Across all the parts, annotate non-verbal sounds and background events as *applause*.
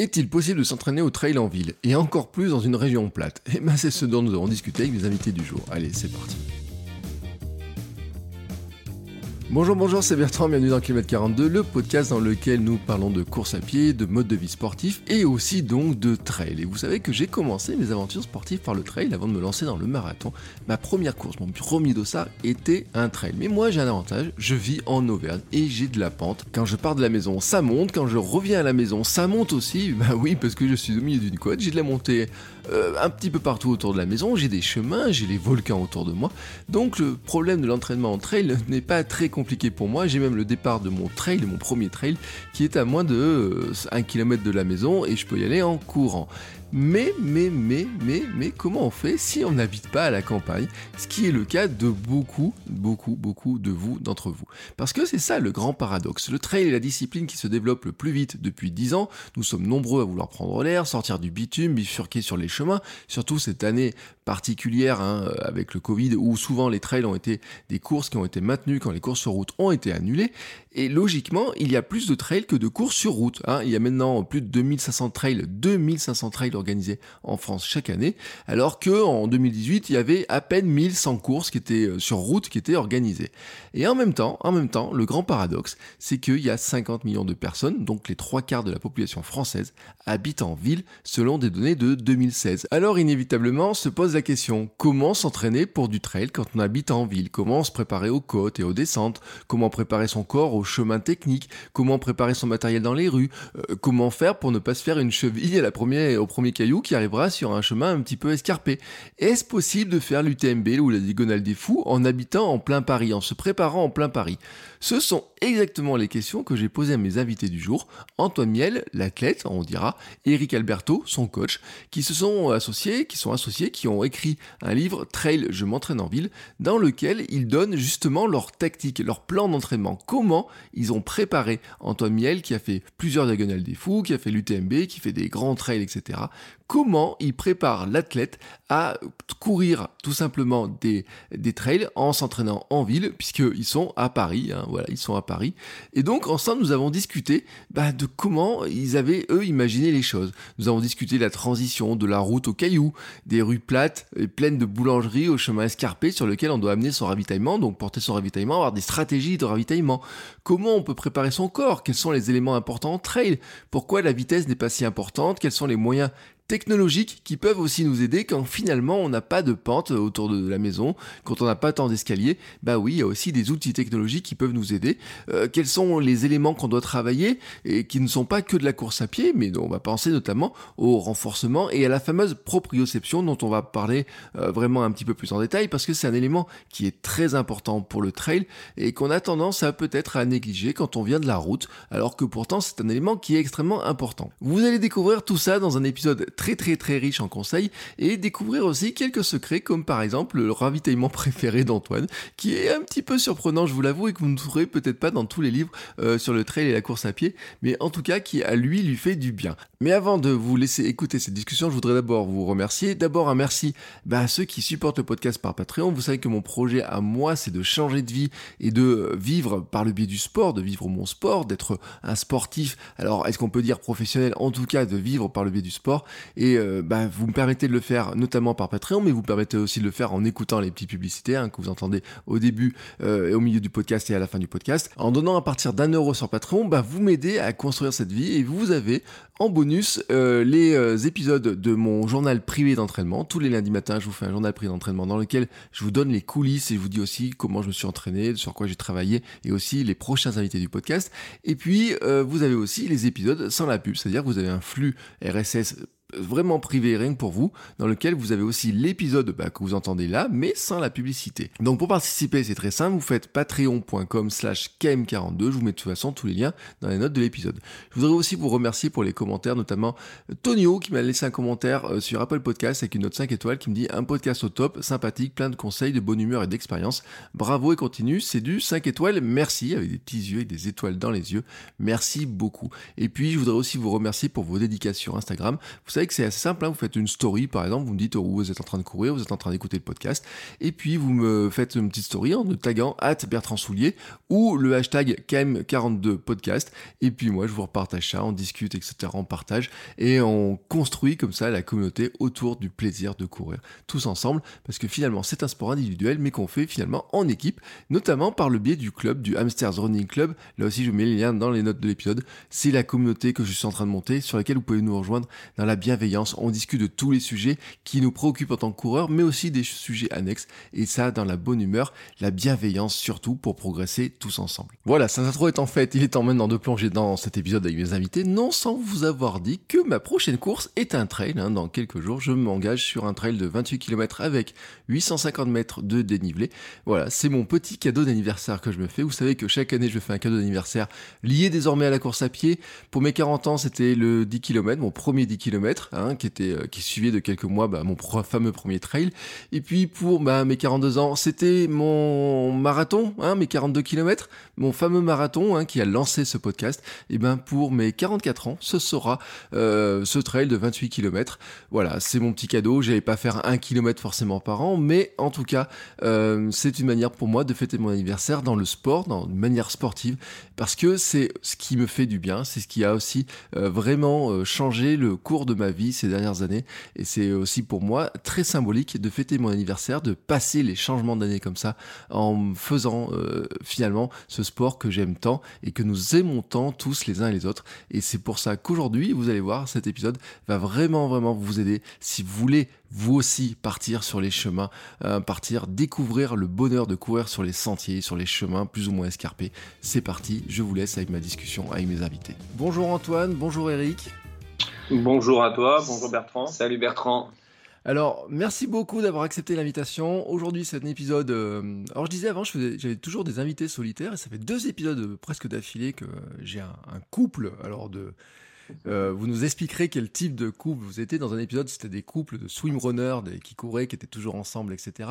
Est-il possible de s'entraîner au trail en ville, et encore plus dans une région plate? Eh ben c'est ce dont nous avons discuté avec mes invités du jour. Allez, c'est parti. Bonjour, bonjour, c'est Bertrand, bienvenue dans Kilomètre 42, le podcast dans lequel nous parlons de course à pied, de mode de vie sportif et aussi donc de trail. Et vous savez que j'ai commencé mes aventures sportives par le trail avant de me lancer dans le marathon. Ma première course, mon premier dossard était un trail. Mais moi j'ai un avantage, je vis en Auvergne et j'ai de la pente. Quand je pars de la maison, ça monte, quand je reviens à la maison, ça monte aussi. *laughs* Bah oui, parce que je suis au milieu d'une côte, j'ai de la montée euh, un petit peu partout autour de la maison, j'ai des chemins, j'ai les volcans autour de moi. Donc le problème de l'entraînement en trail *laughs* n'est pas très compliqué pour moi. J'ai même le départ de mon trail, mon premier trail, qui est à moins de 1 euh, km de la maison et je peux y aller en courant. Mais, mais, mais, mais, mais, comment on fait si on n'habite pas à la campagne Ce qui est le cas de beaucoup, beaucoup, beaucoup de vous, d'entre vous. Parce que c'est ça le grand paradoxe. Le trail est la discipline qui se développe le plus vite depuis 10 ans. Nous sommes nombreux à vouloir prendre l'air, sortir du bitume, bifurquer sur les chemins. Surtout cette année particulière hein, avec le Covid où souvent les trails ont été des courses qui ont été maintenues quand les courses sur route ont été annulées. Et logiquement, il y a plus de trails que de courses sur route. Hein. Il y a maintenant plus de 2500 trails, 2500 trails organisés en France chaque année, alors que en 2018, il y avait à peine 1100 courses qui étaient euh, sur route qui étaient organisées. Et en même temps, en même temps, le grand paradoxe, c'est qu'il y a 50 millions de personnes, donc les trois quarts de la population française, habitent en ville selon des données de 2016. Alors inévitablement se pose la question comment s'entraîner pour du trail quand on habite en ville? Comment se préparer aux côtes et aux descentes? Comment préparer son corps au chemin technique? Comment préparer son matériel dans les rues? Euh, Comment faire pour ne pas se faire une cheville à la première, au premier caillou qui arrivera sur un chemin un petit peu escarpé? Est-ce possible de faire l'UTMB ou la Diagonale des Fous en habitant en plein Paris, en se préparant en plein Paris? Ce sont exactement les questions que j'ai posées à mes invités du jour. Antoine Miel, l'athlète, on dira, Eric Alberto, son coach, qui se sont associés, qui sont associés, qui ont écrit un livre Trail, je m'entraîne en ville, dans lequel ils donnent justement leur tactique, leur plan d'entraînement, comment ils ont préparé Antoine Miel, qui a fait plusieurs diagonales des fous, qui a fait l'UTMB, qui fait des grands trails, etc comment il prépare l'athlète à courir tout simplement des, des trails en s'entraînant en ville, puisqu'ils sont à Paris, hein, voilà, ils sont à Paris. Et donc ensemble, nous avons discuté bah, de comment ils avaient, eux, imaginé les choses. Nous avons discuté de la transition de la route aux cailloux, des rues plates et pleines de boulangeries au chemin escarpé sur lequel on doit amener son ravitaillement, donc porter son ravitaillement, avoir des stratégies de ravitaillement. Comment on peut préparer son corps? Quels sont les éléments importants en trail? Pourquoi la vitesse n'est pas si importante? Quels sont les moyens technologiques qui peuvent aussi nous aider quand finalement on n'a pas de pente autour de la maison, quand on n'a pas tant d'escaliers. Bah oui, il y a aussi des outils technologiques qui peuvent nous aider. Euh, quels sont les éléments qu'on doit travailler et qui ne sont pas que de la course à pied, mais on va penser notamment au renforcement et à la fameuse proprioception dont on va parler euh, vraiment un petit peu plus en détail parce que c'est un élément qui est très important pour le trail et qu'on a tendance à peut-être à négliger quand on vient de la route, alors que pourtant c'est un élément qui est extrêmement important. Vous allez découvrir tout ça dans un épisode très très très riche en conseils et découvrir aussi quelques secrets comme par exemple le ravitaillement *laughs* préféré d'Antoine qui est un petit peu surprenant je vous l'avoue et que vous ne trouverez peut-être pas dans tous les livres euh, sur le trail et la course à pied mais en tout cas qui à lui lui fait du bien. Mais avant de vous laisser écouter cette discussion je voudrais d'abord vous remercier. D'abord un merci bah, à ceux qui supportent le podcast par Patreon. Vous savez que mon projet à moi c'est de changer de vie et de vivre par le biais du sport, de vivre mon sport, d'être un sportif. Alors est-ce qu'on peut dire professionnel? En tout cas de vivre par le biais du sport et euh, bah, vous me permettez de le faire notamment par Patreon, mais vous permettez aussi de le faire en écoutant les petites publicités hein, que vous entendez au début euh, et au milieu du podcast et à la fin du podcast. En donnant à partir d'un euro sur Patreon, bah, vous m'aidez à construire cette vie et vous avez en bonus euh, les épisodes de mon journal privé d'entraînement. Tous les lundis matins, je vous fais un journal privé d'entraînement dans lequel je vous donne les coulisses et je vous dis aussi comment je me suis entraîné, sur quoi j'ai travaillé et aussi les prochains invités du podcast. Et puis, vous avez aussi les épisodes sans la pub, c'est-à-dire que vous avez un flux RSS vraiment privé rien que pour vous, dans lequel vous avez aussi l'épisode bah, que vous entendez là, mais sans la publicité. Donc pour participer, c'est très simple, vous faites patreon.com slash km42, je vous mets de toute façon tous les liens dans les notes de l'épisode. Je voudrais aussi vous remercier pour les commentaires, notamment Tonio qui m'a laissé un commentaire euh, sur Apple Podcast avec une note 5 étoiles qui me dit un podcast au top, sympathique, plein de conseils, de bonne humeur et d'expérience. Bravo et continue, c'est du 5 étoiles, merci, avec des petits yeux et des étoiles dans les yeux. Merci beaucoup. Et puis je voudrais aussi vous remercier pour vos dédications sur Instagram. Vous savez que c'est assez simple, hein. vous faites une story par exemple, vous me dites où vous êtes en train de courir, vous êtes en train d'écouter le podcast, et puis vous me faites une petite story en me taguant at Bertrand Soulier ou le hashtag KM42podcast, et puis moi je vous repartage ça, on discute, etc., on partage, et on construit comme ça la communauté autour du plaisir de courir tous ensemble, parce que finalement c'est un sport individuel, mais qu'on fait finalement en équipe, notamment par le biais du club, du Hamsters Running Club, là aussi je mets les liens dans les notes de l'épisode, c'est la communauté que je suis en train de monter, sur laquelle vous pouvez nous rejoindre dans la on discute de tous les sujets qui nous préoccupent en tant que coureurs, mais aussi des sujets annexes, et ça dans la bonne humeur, la bienveillance surtout pour progresser tous ensemble. Voilà, ça intro est en fait, il est temps maintenant de plonger dans cet épisode avec mes invités, non sans vous avoir dit que ma prochaine course est un trail, hein. dans quelques jours je m'engage sur un trail de 28 km avec 850 mètres de dénivelé, voilà, c'est mon petit cadeau d'anniversaire que je me fais, vous savez que chaque année je fais un cadeau d'anniversaire lié désormais à la course à pied, pour mes 40 ans c'était le 10 km, mon premier 10 km, hein, qui était euh, qui suivait de quelques mois bah, mon fameux premier trail. Et puis pour bah, mes 42 ans, c'était mon marathon, hein, mes 42 km, mon fameux marathon hein, qui a lancé ce podcast. Et ben pour mes 44 ans, ce sera euh, ce trail de 28 km. Voilà, c'est mon petit cadeau. J'allais pas faire un kilomètre forcément par an, mais en tout cas, euh, c'est une manière pour moi de fêter mon anniversaire dans le sport, dans une manière sportive, parce que c'est ce qui me fait du bien, c'est ce qui a aussi vraiment changé le cours de ma ces dernières années. Et c'est aussi pour moi très symbolique de fêter mon anniversaire, de passer les changements d'année comme ça, en faisant euh, finalement ce sport que j'aime tant et que nous aimons tant tous les uns et les autres. Et c'est pour ça qu'aujourd'hui, vous allez voir, cet épisode va vraiment, vraiment vous aider si vous voulez vous aussi partir sur les chemins, euh, partir découvrir le bonheur de courir sur les sentiers, sur les chemins plus ou moins escarpés. C'est parti, je vous laisse avec ma discussion avec mes invités. Bonjour Antoine, bonjour Eric. Bonjour à toi, bonjour Bertrand. Salut Bertrand. Alors, merci beaucoup d'avoir accepté l'invitation. Aujourd'hui, c'est un épisode. Euh, alors, je disais avant, j'avais toujours des invités solitaires et ça fait deux épisodes presque d'affilée que j'ai un, couple. Alors, de. Euh, vous nous expliquerez quel type de couple vous étiez. Dans un épisode, c'était des couples de swimrunners des, qui couraient, qui étaient toujours ensemble, etc.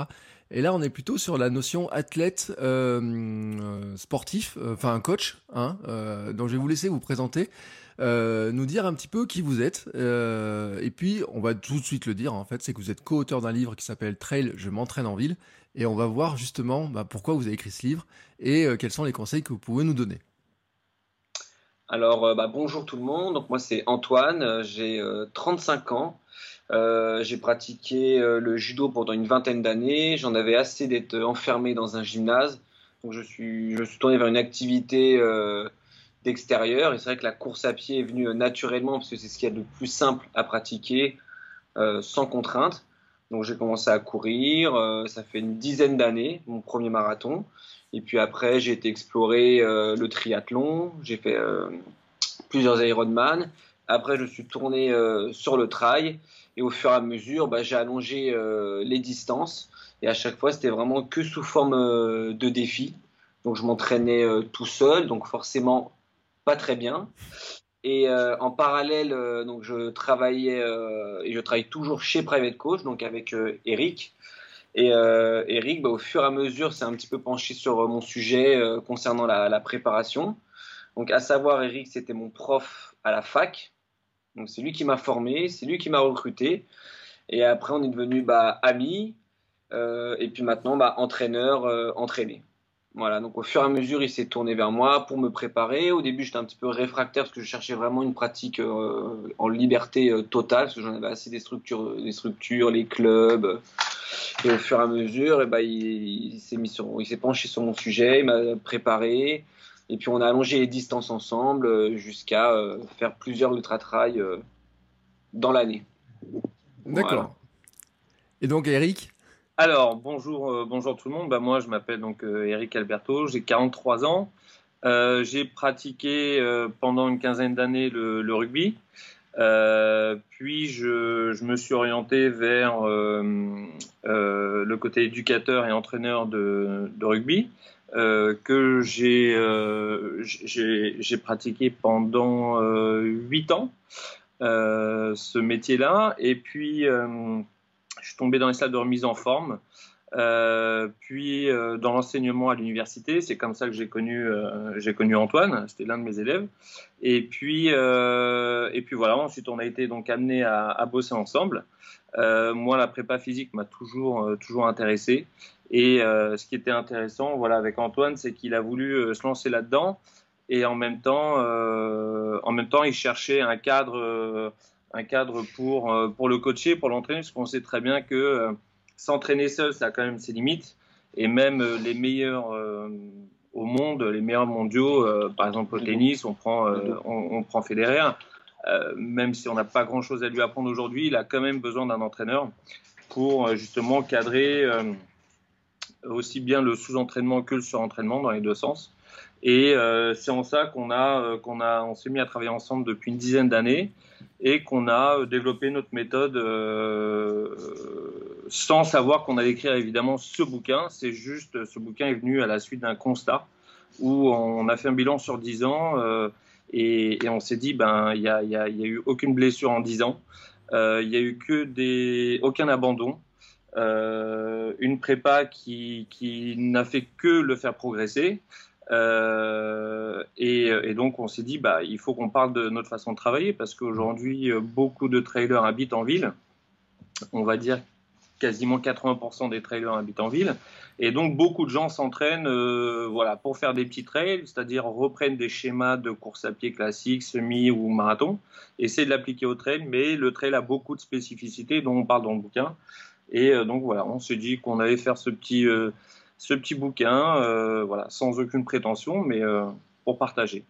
Et là, on est plutôt sur la notion athlète euh, sportif, enfin un coach. Hein, donc, je vais vous laisser vous présenter. Euh, nous dire un petit peu qui vous êtes. Euh, et puis, on va tout de suite le dire, en fait, c'est que vous êtes co-auteur d'un livre qui s'appelle Trail, je m'entraîne en ville. Et on va voir justement bah, pourquoi vous avez écrit ce livre et euh, quels sont les conseils que vous pouvez nous donner. Alors, bah, bonjour tout le monde. Donc, moi, c'est Antoine, j'ai 35 ans. j'ai pratiqué le judo pendant une vingtaine d'années. J'en avais assez d'être enfermé dans un gymnase. Donc, je suis, suis tourné vers une activité d'extérieur. Et c'est vrai que la course à pied est venue naturellement parce que c'est ce qu'il y a de plus simple à pratiquer euh, sans contrainte. Donc j'ai commencé à courir, euh, ça fait une dizaine d'années, mon premier marathon. Et puis après, j'ai été explorer euh, le triathlon, j'ai fait plusieurs Ironman. Après, je suis tourné sur le trail et au fur et à mesure, bah, j'ai allongé les distances. Et à chaque fois, c'était vraiment que sous forme de défi. Donc je m'entraînais tout seul, donc forcément pas très bien. Et euh, en parallèle, euh, donc je travaillais euh, et je travaille toujours chez Private Coach, donc avec Eric. Et Eric, bah, au fur et à mesure, s'est un petit peu penché sur mon sujet concernant la, préparation. Donc, à savoir, Eric, c'était mon prof à la fac. Donc, c'est lui qui m'a formé, c'est lui qui m'a recruté. Et après, on est devenu bah, amis. et puis maintenant, bah, entraîneur, entraîné. Voilà, donc au fur et à mesure, il s'est tourné vers moi pour me préparer. Au début, j'étais un petit peu réfractaire parce que je cherchais vraiment une pratique euh, en liberté euh, totale, parce que j'en avais assez des structures, des structures, les clubs. Et au fur et à mesure, et eh ben, il, s'est mis sur, il s'est penché sur mon sujet, il m'a préparé. Et puis on a allongé les distances ensemble euh, jusqu'à faire plusieurs ultra-trails dans l'année. D'accord. Et donc Eric? Alors, bonjour, euh, bonjour tout le monde. Bah, moi, je m'appelle donc euh, Eric Alberto, j'ai 43 ans. Euh, j'ai pratiqué pendant une quinzaine d'années le, rugby. Puis je, me suis orienté vers le côté éducateur et entraîneur de, de rugby. que j'ai j'ai pratiqué pendant huit ans ce métier-là et puis je suis tombé dans les salles de remise en forme euh, puis euh, dans l'enseignement à l'université, c'est comme ça que j'ai connu, euh, j'ai connu Antoine, c'était l'un de mes élèves. Et puis, et puis voilà, ensuite on a été donc amené à, à bosser ensemble. moi, la prépa physique m'a toujours, toujours intéressé. Et ce qui était intéressant, voilà, avec Antoine, c'est qu'il a voulu se lancer là-dedans. Et en même temps, en même temps, il cherchait un cadre, un cadre pour, pour le coacher, pour l'entraîner, parce qu'on sait très bien que s'entraîner seul, ça a quand même ses limites. Et même euh, les meilleurs euh, au monde, les meilleurs mondiaux, euh, par exemple au tennis, on prend, on, prend Federer. même si on n'a pas grand-chose à lui apprendre aujourd'hui, il a quand même besoin d'un entraîneur pour justement cadrer aussi bien le sous-entraînement que le sur-entraînement dans les deux sens. Et c'est en ça qu'on a, qu'on a, on s'est mis à travailler ensemble depuis une dizaine d'années et qu'on a développé notre méthode sans savoir qu'on allait écrire évidemment ce bouquin. C'est juste, ce bouquin est venu à la suite d'un constat où on a fait un bilan sur 10 ans euh, et, on s'est dit, ben, il n'y a, y a, eu aucune blessure en 10 ans, euh, il n'y a eu que des, aucun abandon, euh, une prépa qui, qui n'a fait que le faire progresser. Et, et, donc on s'est dit, bah, il faut qu'on parle de notre façon de travailler parce qu'aujourd'hui, beaucoup de trailers habitent en ville. On va dire quasiment 80% des trailers habitent en ville. Et donc, beaucoup de gens s'entraînent euh, voilà, pour faire des petits trails, c'est-à-dire reprennent des schémas de course à pied classique, semi ou marathon, essaient de l'appliquer au trail, mais le trail a beaucoup de spécificités dont on parle dans le bouquin. Et euh, donc, voilà, on s'est dit qu'on allait faire ce petit, euh, ce petit bouquin, voilà, sans aucune prétention, mais pour partager.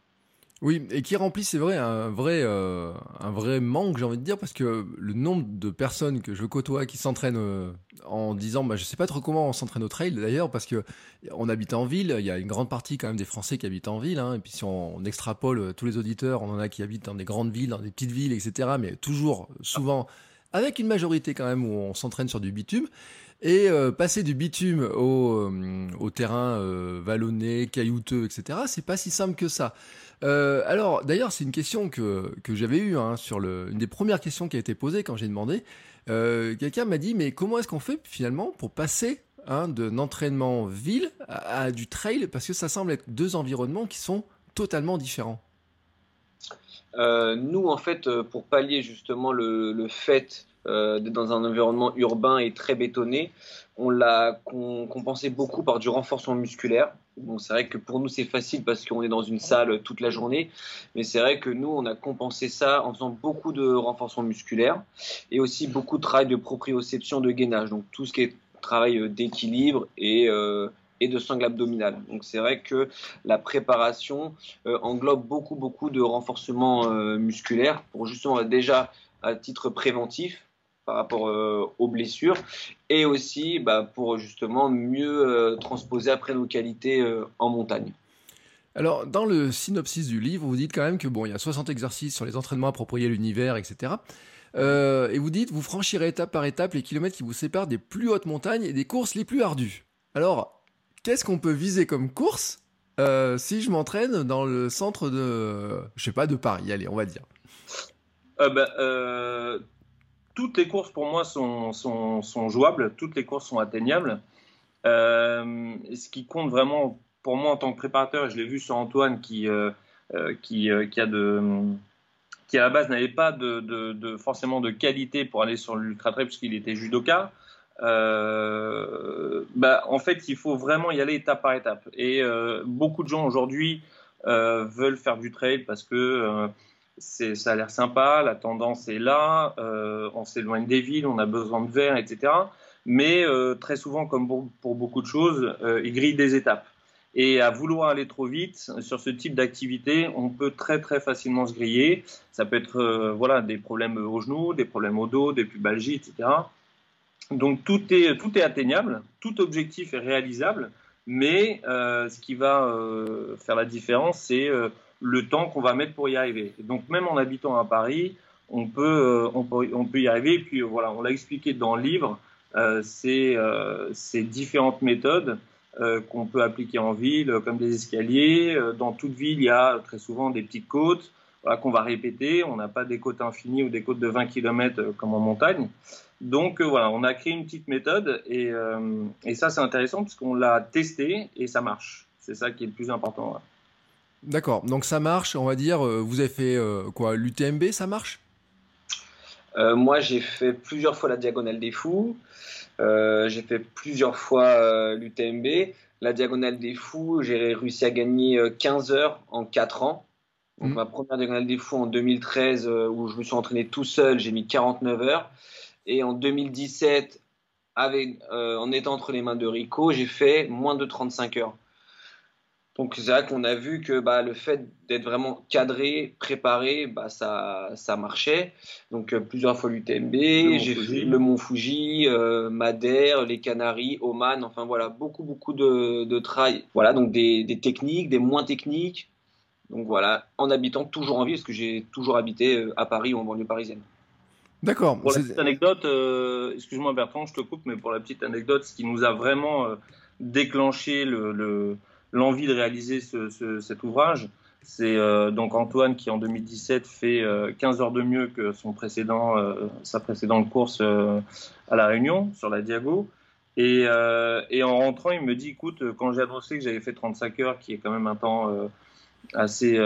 Oui, et qui remplit, c'est vrai, un vrai, euh, un vrai manque, j'ai envie de dire, parce que le nombre de personnes que je côtoie qui s'entraînent euh, en disant, bah, je sais pas trop comment on s'entraîne au trail, d'ailleurs, parce que on habite en ville, il y a une grande partie quand même des Français qui habitent en ville, hein, et puis si on, extrapole euh, tous les auditeurs, on en a qui habitent dans des grandes villes, dans des petites villes, etc., mais toujours, souvent, avec une majorité quand même où on s'entraîne sur du bitume. Et passer du bitume au, au terrain vallonné, caillouteux, etc., c'est pas si simple que ça. Euh, alors, d'ailleurs, c'est une question que, que j'avais eue hein, sur le, une des premières questions qui a été posée quand j'ai demandé. Euh, quelqu'un m'a dit, mais comment est-ce qu'on fait finalement pour passer hein, d'un entraînement ville à, du trail? Parce que ça semble être deux environnements qui sont totalement différents. Euh, nous, en fait, pour pallier justement le, le fait d'être dans un environnement urbain et très bétonné, on l'a compensé beaucoup par du renforcement musculaire. Bon, c'est vrai que pour nous, c'est facile parce qu'on est dans une salle toute la journée. Mais c'est vrai que nous, on a compensé ça en faisant beaucoup de renforcement musculaire et aussi beaucoup de travail de proprioception, de gainage. Donc, tout ce qui est travail euh, d'équilibre et, euh, et de sangle abdominale. Donc, c'est vrai que la préparation euh, englobe beaucoup, beaucoup de renforcement musculaire pour justement déjà à titre préventif par rapport euh, aux blessures et aussi bah, pour justement mieux euh, transposer après nos qualités euh, en montagne. Alors, dans le synopsis du livre, vous dites quand même que bon, il y a 60 exercices sur les entraînements appropriés à l'univers, etc. et vous dites, vous franchirez étape par étape les kilomètres qui vous séparent des plus hautes montagnes et des courses les plus ardues. Alors, qu'est-ce qu'on peut viser comme course si je m'entraîne dans le centre de, je sais pas, de Paris, allez, on va dire? Bah, toutes les courses pour moi sont, jouables, toutes les courses sont atteignables. Euh, ce qui compte vraiment pour moi en tant que préparateur, je l'ai vu sur Antoine qui, euh, euh, a à la base n'avait pas forcément de qualité pour aller sur l'ultra trail puisqu'il était judoka. bah, en fait, il faut vraiment y aller étape par étape. Et beaucoup de gens aujourd'hui veulent faire du trail parce que ça a l'air sympa, la tendance est là, euh, on s'éloigne des villes, on a besoin de verre, etc. Mais euh, très souvent, comme pour, beaucoup de choses, euh, il grille des étapes. Et à vouloir aller trop vite sur ce type d'activité, on peut très très facilement se griller. Ça peut être voilà des problèmes aux genoux, des problèmes au dos, des pubalgies, etc. Donc tout est tout est atteignable, tout objectif est réalisable, mais ce qui va faire la différence, c'est le temps qu'on va mettre pour y arriver. donc même en habitant à Paris, on peut, on peut, on peut y arriver. Et puis voilà, on l'a expliqué dans le livre, c'est ces différentes méthodes qu'on peut appliquer en ville, comme des escaliers. Dans toute ville, il y a très souvent des petites côtes qu'on va répéter. On n'a pas des côtes infinies ou des côtes de 20 km comme en montagne. Donc voilà, on a créé une petite méthode et, et ça c'est intéressant parce qu'on l'a testé et ça marche. C'est ça qui est le plus important. D'accord, donc ça marche, on va dire, euh, vous avez fait euh, quoi L'UTMB, ça marche? Euh, Moi, j'ai fait plusieurs fois la Diagonale des Fous, j'ai fait plusieurs fois l'UTMB. La Diagonale des Fous, j'ai réussi à gagner 15 heures en 4 ans. Donc, mmh. ma première Diagonale des Fous en 2013, où je me suis entraîné tout seul, j'ai mis 49 heures. Et en 2017, avec, en étant entre les mains de Rico, j'ai fait moins de 35 heures. Donc c'est vrai qu'on a vu que bah, le fait d'être vraiment cadré, préparé, bah, ça, ça marchait. Donc euh, plusieurs fois l'UTMB, j'ai fait le Mont Fuji, euh, Madère, les Canaries, Oman, enfin voilà, beaucoup beaucoup de, de trail. Voilà, donc des, des, techniques, des moins techniques. Donc voilà, en habitant toujours en ville, parce que j'ai toujours habité euh, à Paris ou en banlieue parisienne. D'accord. Pour la petite anecdote, excuse-moi Bertrand, je te coupe, mais pour la petite anecdote, ce qui nous a vraiment déclenché le, le l'envie de réaliser ce, cet ouvrage. C'est euh, donc Antoine qui en 2017 fait 15 euh, heures de mieux que son précédent, euh, sa précédente course à La Réunion sur la Diago. Et, et, en rentrant, il me dit, écoute, quand j'ai annoncé que j'avais fait 35 heures, qui est quand même un temps assez,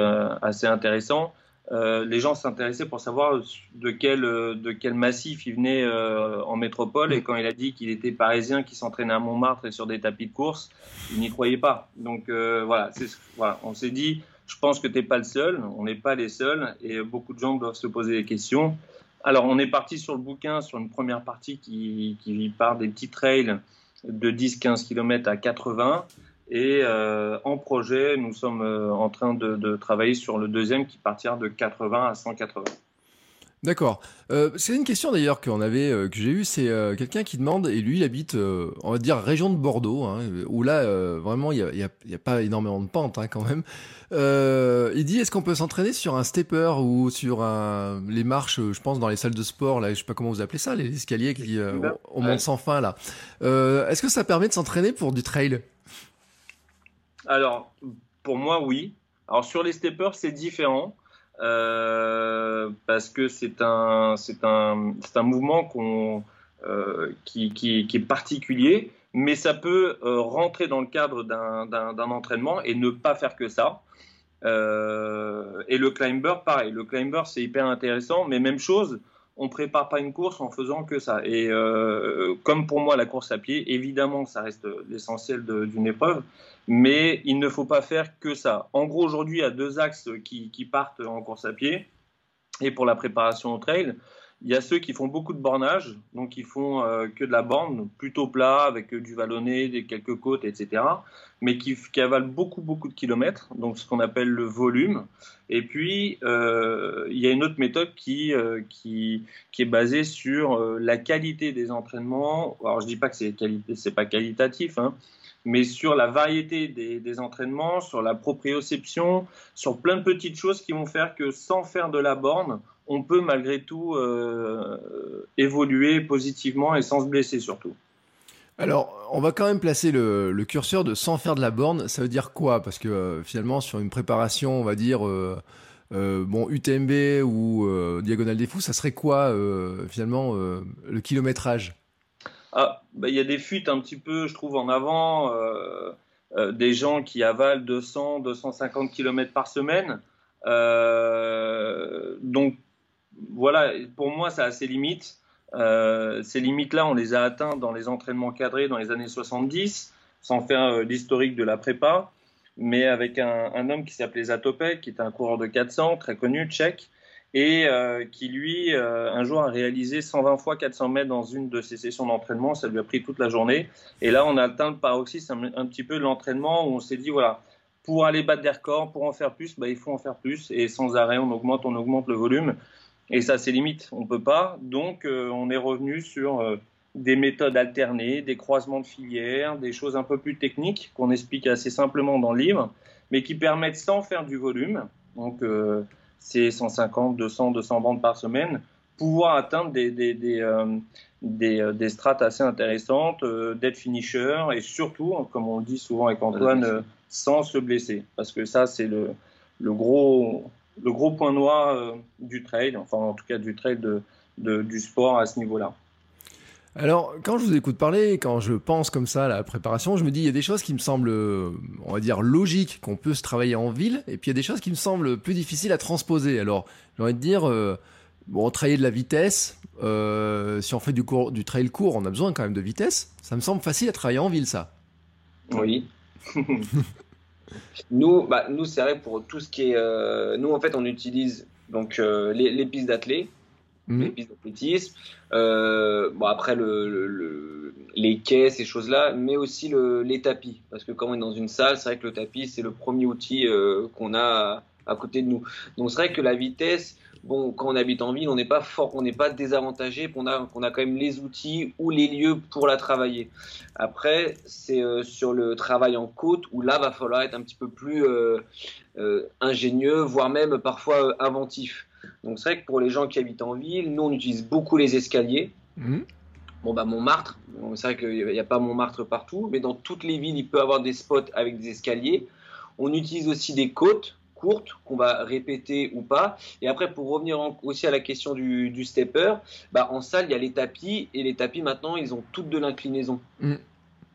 assez intéressant, euh, les gens s'intéressaient pour savoir de quel, de quel massif il venait euh, en métropole. Et quand il a dit qu'il était parisien, qui s'entraînait à Montmartre et sur des tapis de course, il n'y croyait pas. Donc euh, voilà, voilà, on s'est dit, je pense que tu n'es pas le seul, on n'est pas les seuls, et beaucoup de gens doivent se poser des questions. Alors on est parti sur le bouquin, sur une première partie qui, qui part des petits trails de 10-15 km à 80. Et euh, en projet, nous sommes euh, en train de, travailler sur le deuxième qui partira de 80 à 180. D'accord. Euh, c'est une question d'ailleurs qu'on avait, que j'ai eue, c'est quelqu'un qui demande, et lui il habite, on va dire, région de Bordeaux, hein, où là, vraiment, il n'y a, a, pas énormément de pente hein, quand même. il dit, est-ce qu'on peut s'entraîner sur un stepper ou sur un, les marches, je pense, dans les salles de sport, là, je sais pas comment vous appelez ça, les escaliers qui, au monde sans fin, là. est-ce que ça permet de s'entraîner pour du trail? Alors, pour moi, oui. Alors, sur les steppers, c'est différent. Euh, parce que c'est un, c'est un, c'est un mouvement qu'on, euh, qui, qui, qui, est particulier, mais ça peut euh, rentrer dans le cadre d'un, d'un, d'un entraînement et ne pas faire que ça. Euh, et le climber, pareil. Le climber, c'est hyper intéressant, mais même chose, on prépare pas une course en faisant que ça. Et euh, comme pour moi, la course à pied, évidemment, ça reste l'essentiel d'une épreuve, mais il ne faut pas faire que ça. En gros, aujourd'hui, il y a deux axes qui, qui, partent en course à pied. Et pour la préparation au trail, il y a ceux qui font beaucoup de bornage, donc ils font euh, que de la borne, plutôt plat, avec du vallonné, quelques côtes, etc. Mais qui, qui avalent beaucoup, beaucoup de kilomètres, donc ce qu'on appelle le volume. Et puis, euh, il y a une autre méthode qui, euh, qui, qui, est basée sur la qualité des entraînements. Alors, je dis pas que c'est c'est pas qualitatif, hein, mais sur la variété des, entraînements, sur la proprioception, sur plein de petites choses qui vont faire que sans faire de la borne, on peut malgré tout euh, évoluer positivement et sans se blesser surtout. Alors, on va quand même placer le, curseur de sans faire de la borne. Ça veut dire quoi? Parce que euh, finalement, sur une préparation, on va dire, euh, bon, UTMB ou Diagonale des Fous, ça serait quoi finalement le kilométrage? Ah, bah, Il y a des fuites un petit peu, je trouve, en avant. des gens qui avalent 200, 250 km par semaine. donc, voilà, pour moi, ça a ses limites. Euh, ces limites-là, on les a atteintes dans les entraînements cadrés dans les années 70, sans faire euh, l'historique de la prépa, mais avec un, homme qui s'appelait Zatopek, qui était un coureur de 400, très connu, tchèque, et euh, qui, lui, un jour a réalisé 120 fois 400 mètres dans une de ses sessions d'entraînement. Ça lui a pris toute la journée. Et là, on a atteint le paroxysme un, petit peu de l'entraînement où on s'est dit, voilà, pour aller battre des records, pour en faire plus, bah, il faut en faire plus. Et sans arrêt, on augmente, on augmente le volume. Et ça, c'est limite. On peut pas. Donc, euh, on est revenu sur euh, des méthodes alternées, des croisements de filières, des choses un peu plus techniques qu'on explique assez simplement dans le livre, mais qui permettent sans faire du volume. Donc, euh, c'est 150, 200, 200 bandes par semaine, pouvoir atteindre des, des, des, euh, des, strates assez intéressantes, d'être finisher et surtout, comme on le dit souvent avec Antoine, sans se blesser. Parce que ça, c'est le, le, gros, le gros point noir du trail, enfin en tout cas du trail de, du sport à ce niveau-là. Alors, quand je vous écoute parler, quand je pense comme ça à la préparation, je me dis, il y a des choses qui me semblent, on va dire, logiques, qu'on peut se travailler en ville, et puis il y a des choses qui me semblent plus difficiles à transposer. Alors, j'ai envie de dire, euh, bon, travailler de la vitesse, euh, si on fait du, du trail court, on a besoin quand même de vitesse. Ça me semble facile à travailler en ville, ça. Oui. *laughs* nous, bah, nous c'est vrai pour tout ce qui est. Euh, nous, en fait, on utilise donc les, les pistes d'athlètes les pistes d'athlétisme. Euh, bon, après, le, les quais, ces choses-là, mais aussi le, les tapis. Parce que quand on est dans une salle, c'est vrai que le tapis, c'est le premier outil euh, qu'on a à, côté de nous. Donc, c'est vrai que la vitesse, bon, quand on habite en ville, on n'est pas fort, on n'est pas désavantagé, qu'on a, qu'on a quand même les outils ou les lieux pour la travailler. Après, c'est euh, sur le travail en côte où là, va falloir être un petit peu plus ingénieux, voire même parfois inventif. Donc c'est vrai que pour les gens qui habitent en ville, nous on utilise beaucoup les escaliers. Mhm. Bon bah Montmartre, c'est vrai qu'il n'y a pas Montmartre partout, mais dans toutes les villes il peut y avoir des spots avec des escaliers. On utilise aussi des côtes courtes qu'on va répéter ou pas. Et après pour revenir aussi à la question du, stepper, bah en salle il y a les tapis et les tapis maintenant ils ont toutes de l'inclinaison. Mhm.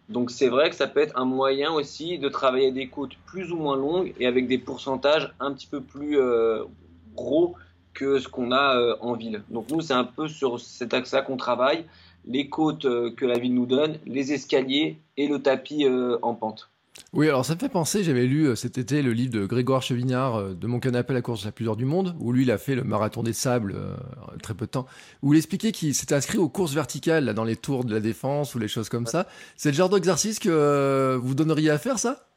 Donc c'est vrai que ça peut être un moyen aussi de travailler des côtes plus ou moins longues et avec des pourcentages un petit peu plus euh, gros que ce qu'on a euh, en ville. Donc nous, c'est un peu sur cet axe-là qu'on travaille, les côtes euh, que la ville nous donne, les escaliers et le tapis euh, en pente. Oui, alors ça me fait penser, j'avais lu cet été le livre de Grégoire Chevignard, De mon canapé à la course la plus dure du monde, où lui, il a fait le marathon des sables très peu de temps, où il expliquait qu'il s'était inscrit aux courses verticales, là, dans les tours de la défense ou les choses comme ça. C'est le genre d'exercice que vous donneriez à faire, ça?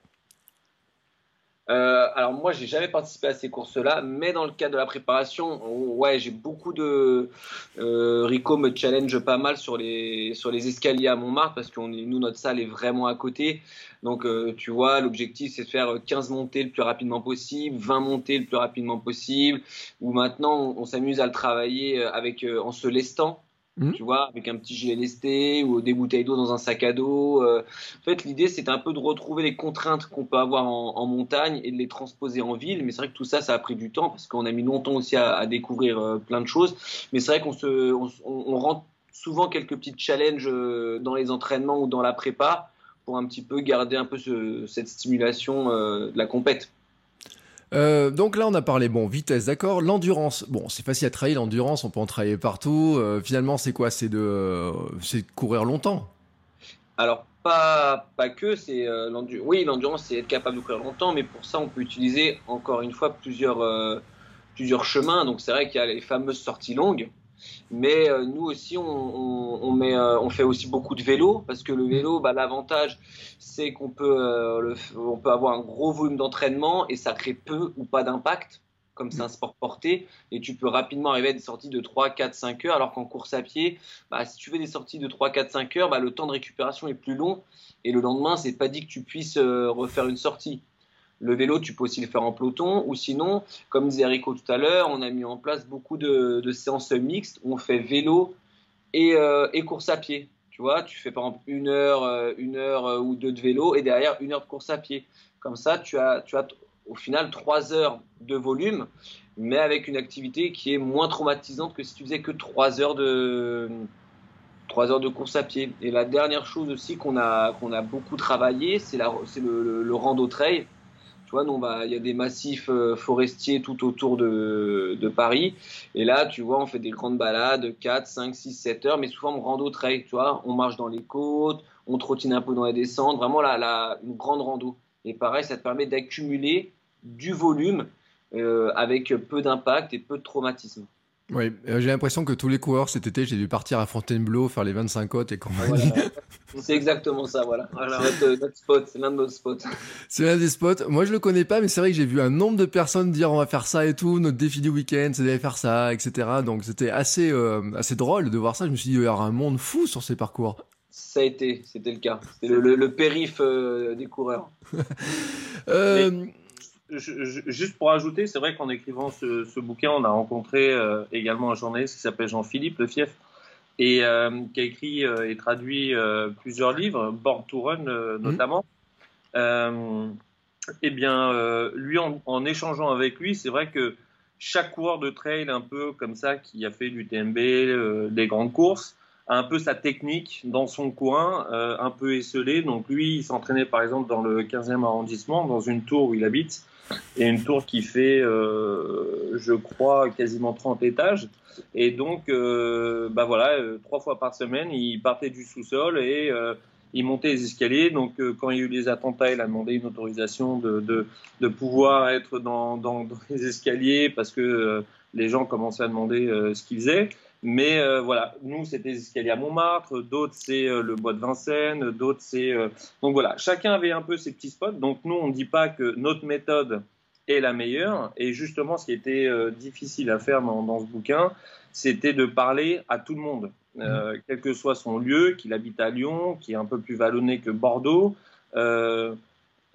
Euh, alors moi, j'ai jamais participé à ces courses-là, mais dans le cadre de la préparation, ouais, j'ai beaucoup de euh, Rico me challenge pas mal sur les sur les escaliers à Montmartre parce que nous notre salle est vraiment à côté. Donc euh, tu vois, l'objectif c'est de faire 15 montées le plus rapidement possible, 20 montées le plus rapidement possible. Ou maintenant, on, s'amuse à le travailler avec en se lestant Mmh. Tu vois, avec un petit gilet lesté ou des bouteilles d'eau dans un sac à dos. Euh. En fait, l'idée, c'est un peu de retrouver les contraintes qu'on peut avoir en, montagne et de les transposer en ville. Mais c'est vrai que tout ça, ça a pris du temps parce qu'on a mis longtemps aussi à, découvrir euh, plein de choses. Mais c'est vrai qu'on se, on, rentre souvent quelques petits challenges euh, dans les entraînements ou dans la prépa pour un petit peu garder un peu cette stimulation de la compète. Euh, donc là, on a parlé, bon, vitesse, d'accord. L'endurance, bon, c'est facile à travailler, l'endurance, on peut en travailler partout. Euh, finalement, c'est quoi? C'est de, courir longtemps? Alors, pas, pas que, c'est euh, l'endurance. Oui, l'endurance, c'est être capable de courir longtemps, mais pour ça, on peut utiliser, encore une fois, plusieurs, plusieurs chemins. Donc, c'est vrai qu'il y a les fameuses sorties longues. Mais euh, nous aussi, euh, on fait aussi beaucoup de vélo parce que le vélo, bah, l'avantage, c'est qu'on peut, euh, peut avoir un gros volume d'entraînement et ça crée peu ou pas d'impact comme c'est un sport porté, et tu peux rapidement arriver à des sorties de 3, 4, 5 heures, alors qu'en course à pied, bah, si tu fais des sorties de 3, 4, 5 heures, bah, le temps de récupération est plus long, et le lendemain, c'est pas dit que tu puisses refaire une sortie. Le vélo, tu peux aussi le faire en peloton, ou sinon, comme disait Rico tout à l'heure, on a mis en place beaucoup de, séances mixtes où on fait vélo euh, et, course à pied. Tu vois, tu fais par exemple une heure, euh, une heure euh, ou deux de vélo et derrière une heure de course à pied. Comme ça, tu as, au final trois heures de volume, mais avec une activité qui est moins traumatisante que si tu faisais que trois heures de, course à pied. Et la dernière chose aussi qu'on a, qu'on a beaucoup travaillé, c'est le, le, le rando trail. Tu bah, il y a des massifs euh, forestiers tout autour de, Paris. Et là, tu vois, on fait des grandes balades, 4, 5, 6, 7 heures, mais souvent on rando trail, tu vois. On marche dans les côtes, on trottine un peu dans les descentes, vraiment là, une grande rando. Et pareil, ça te permet d'accumuler du volume euh, avec peu d'impact et peu de traumatisme. Oui, euh, j'ai l'impression que tous les coureurs cet été, j'ai dû partir à Fontainebleau faire les 25 côtes et compagnie. *laughs* C'est exactement ça, voilà. C'est notre, spot, c'est l'un de nos spots. C'est l'un des spots. Moi, je le connais pas, mais c'est vrai que j'ai vu un nombre de personnes dire on va faire ça et tout, notre défi du week-end, c'est d'aller faire ça, etc. Donc c'était assez, euh, assez drôle de voir ça. Je me suis dit, il y aura un monde fou sur ces parcours. Ça a été, c'était le cas. C'était le, périph euh, des coureurs. *laughs* juste pour ajouter, c'est vrai qu'en écrivant ce, bouquin, on a rencontré euh, également un journaliste qui s'appelle Jean-Philippe Le Fief et euh, qui a écrit et traduit plusieurs livres, Born to Run mmh. notamment. eh bien, lui, en, échangeant avec lui, c'est vrai que chaque coureur de trail, un peu comme ça, qui a fait du TMB, des grandes courses, un peu sa technique dans son coin, euh, un peu esselé. Donc lui, il s'entraînait par exemple dans le 15e arrondissement, dans une tour où il habite, et une tour qui fait, euh, je crois, quasiment 30 étages. Et donc, euh, bah voilà, trois fois par semaine, il partait du sous-sol et il montait les escaliers. Donc, quand il y a eu les attentats, il a demandé une autorisation de, de, pouvoir être dans, dans, dans, les escaliers parce que les gens commençaient à demander ce qu'il faisait. Mais euh, voilà, nous, c'était les escaliers à Montmartre, d'autres, c'est euh, le bois de Vincennes, d'autres, c'est... Euh, donc voilà, chacun avait un peu ses petits spots. Donc nous, on ne dit pas que notre méthode est la meilleure. Et justement, ce qui était difficile à faire dans, dans ce bouquin, c'était de parler à tout le monde, mmh. quel que soit son lieu, qu'il habite à Lyon, qui est un peu plus vallonné que Bordeaux.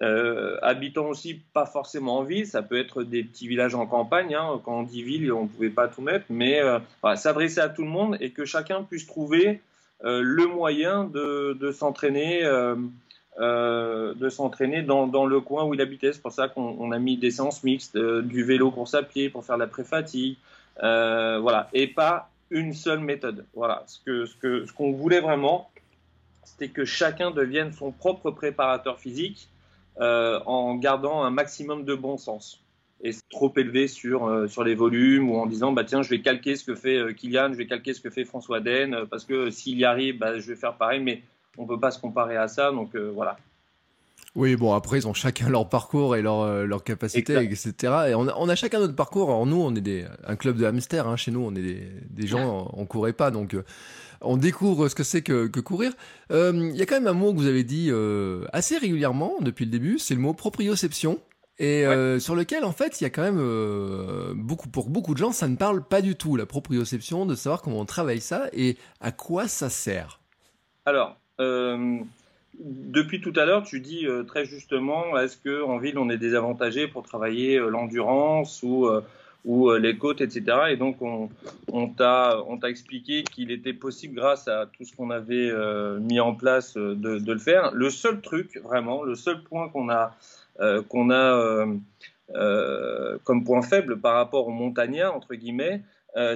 Euh, habitant aussi pas forcément en ville, ça peut être des petits villages en campagne. Hein. Quand on dit ville, on ne pouvait pas tout mettre, mais euh, s'adresser à tout le monde et que chacun puisse trouver euh, le moyen de, s'entraîner, de s'entraîner dans, dans, le coin où il habitait. C'est pour ça qu'on a mis des séances mixtes, du vélo course à pour faire la pré-fatigue, voilà, et pas une seule méthode. Voilà, ce que ce que ce qu'on voulait vraiment, c'était que chacun devienne son propre préparateur physique euh, en gardant un maximum de bon sens et trop élevé sur, euh, sur les volumes ou en disant bah tiens je vais calquer ce que fait euh, Kylian, je vais calquer ce que fait François Den parce que s'il y arrive bah, je vais faire pareil mais on peut pas se comparer à ça donc voilà. Oui, bon, après, ils ont chacun leur parcours et leur, leur capacité, etc. Et on a, on a, chacun notre parcours. Alors, nous, on est des, un club de hamsters. Hein. Chez nous, on est des, des gens, on courait pas. Donc, on découvre ce que c'est que, courir. Il euh, y a quand même un mot que vous avez dit euh, assez régulièrement depuis le début, c'est le mot proprioception. Et euh, sur lequel, en fait, il y a quand même beaucoup, pour beaucoup de gens, ça ne parle pas du tout, la proprioception, de savoir comment on travaille ça et à quoi ça sert. Alors, depuis tout à l'heure, tu dis très justement, est-ce qu'en ville, on est désavantagé pour travailler l'endurance ou ou euh, les côtes, etc. Et donc, on, on t'a expliqué qu'il était possible, grâce à tout ce qu'on avait euh, mis en place, euh, de, de, le faire. Le seul truc, vraiment, le seul point qu'on a, qu'on a comme point faible par rapport aux montagnards, entre guillemets,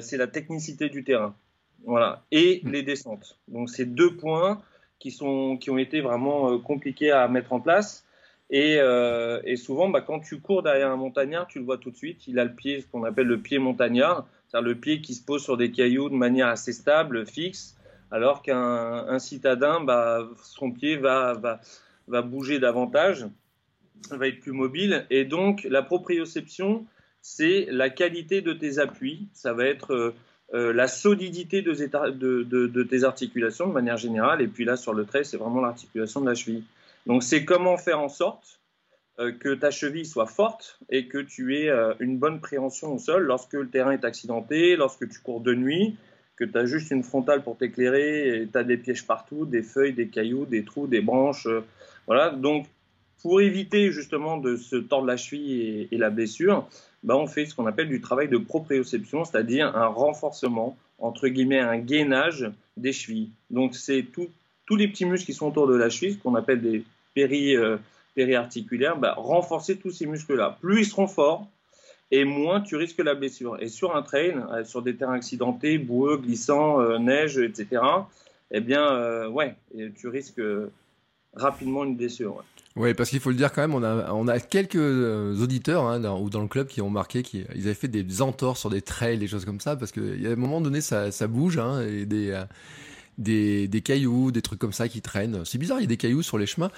c'est la technicité du terrain. Voilà. Et les descentes. Donc, c'est deux points qui, sont, qui ont été vraiment compliqués à mettre en place. Euh, et, souvent, bah, quand tu cours derrière un montagnard, tu le vois tout de suite. Il a le pied, ce qu'on appelle le pied montagnard, c'est-à-dire le pied qui se pose sur des cailloux de manière assez stable, fixe, alors qu'un citadin, bah, son pied va, bouger davantage, va être plus mobile. Et donc, la proprioception, c'est la qualité de tes appuis. Ça va être euh, euh, la solidité de, tes articulations de manière générale. Et puis là, sur le trait, c'est vraiment l'articulation de la cheville. Donc c'est comment faire en sorte euh, que ta cheville soit forte et que tu aies euh, une bonne préhension au sol lorsque le terrain est accidenté, lorsque tu cours de nuit, que tu as juste une frontale pour t'éclairer et tu as des pièges partout, des feuilles, des cailloux, des trous, des branches. Euh, voilà. Donc pour éviter justement de se tordre la cheville et, la blessure, bah, on fait ce qu'on appelle du travail de proprioception, c'est-à-dire un renforcement, entre guillemets, un gainage des chevilles. Donc c'est tout, tous les petits muscles qui sont autour de la cheville, qu'on appelle des péri, euh, périarticulaires, bah, renforcer tous ces muscles-là. Plus ils seront forts, et moins tu risques la blessure. Et sur un trail, euh, sur des terrains accidentés, boueux, glissants, euh, neige, etc., eh bien, ouais, tu risques rapidement une blessure. Oui, parce qu'il faut le dire quand même, on a, on a quelques auditeurs hein, dans, ou dans le club qui ont marqué qu'ils avaient fait des entorses sur des trails, des choses comme ça, parce qu'à un moment donné, ça, ça bouge, hein, et des, des, cailloux, des trucs comme ça qui traînent. C'est bizarre, il y a des cailloux sur les chemins.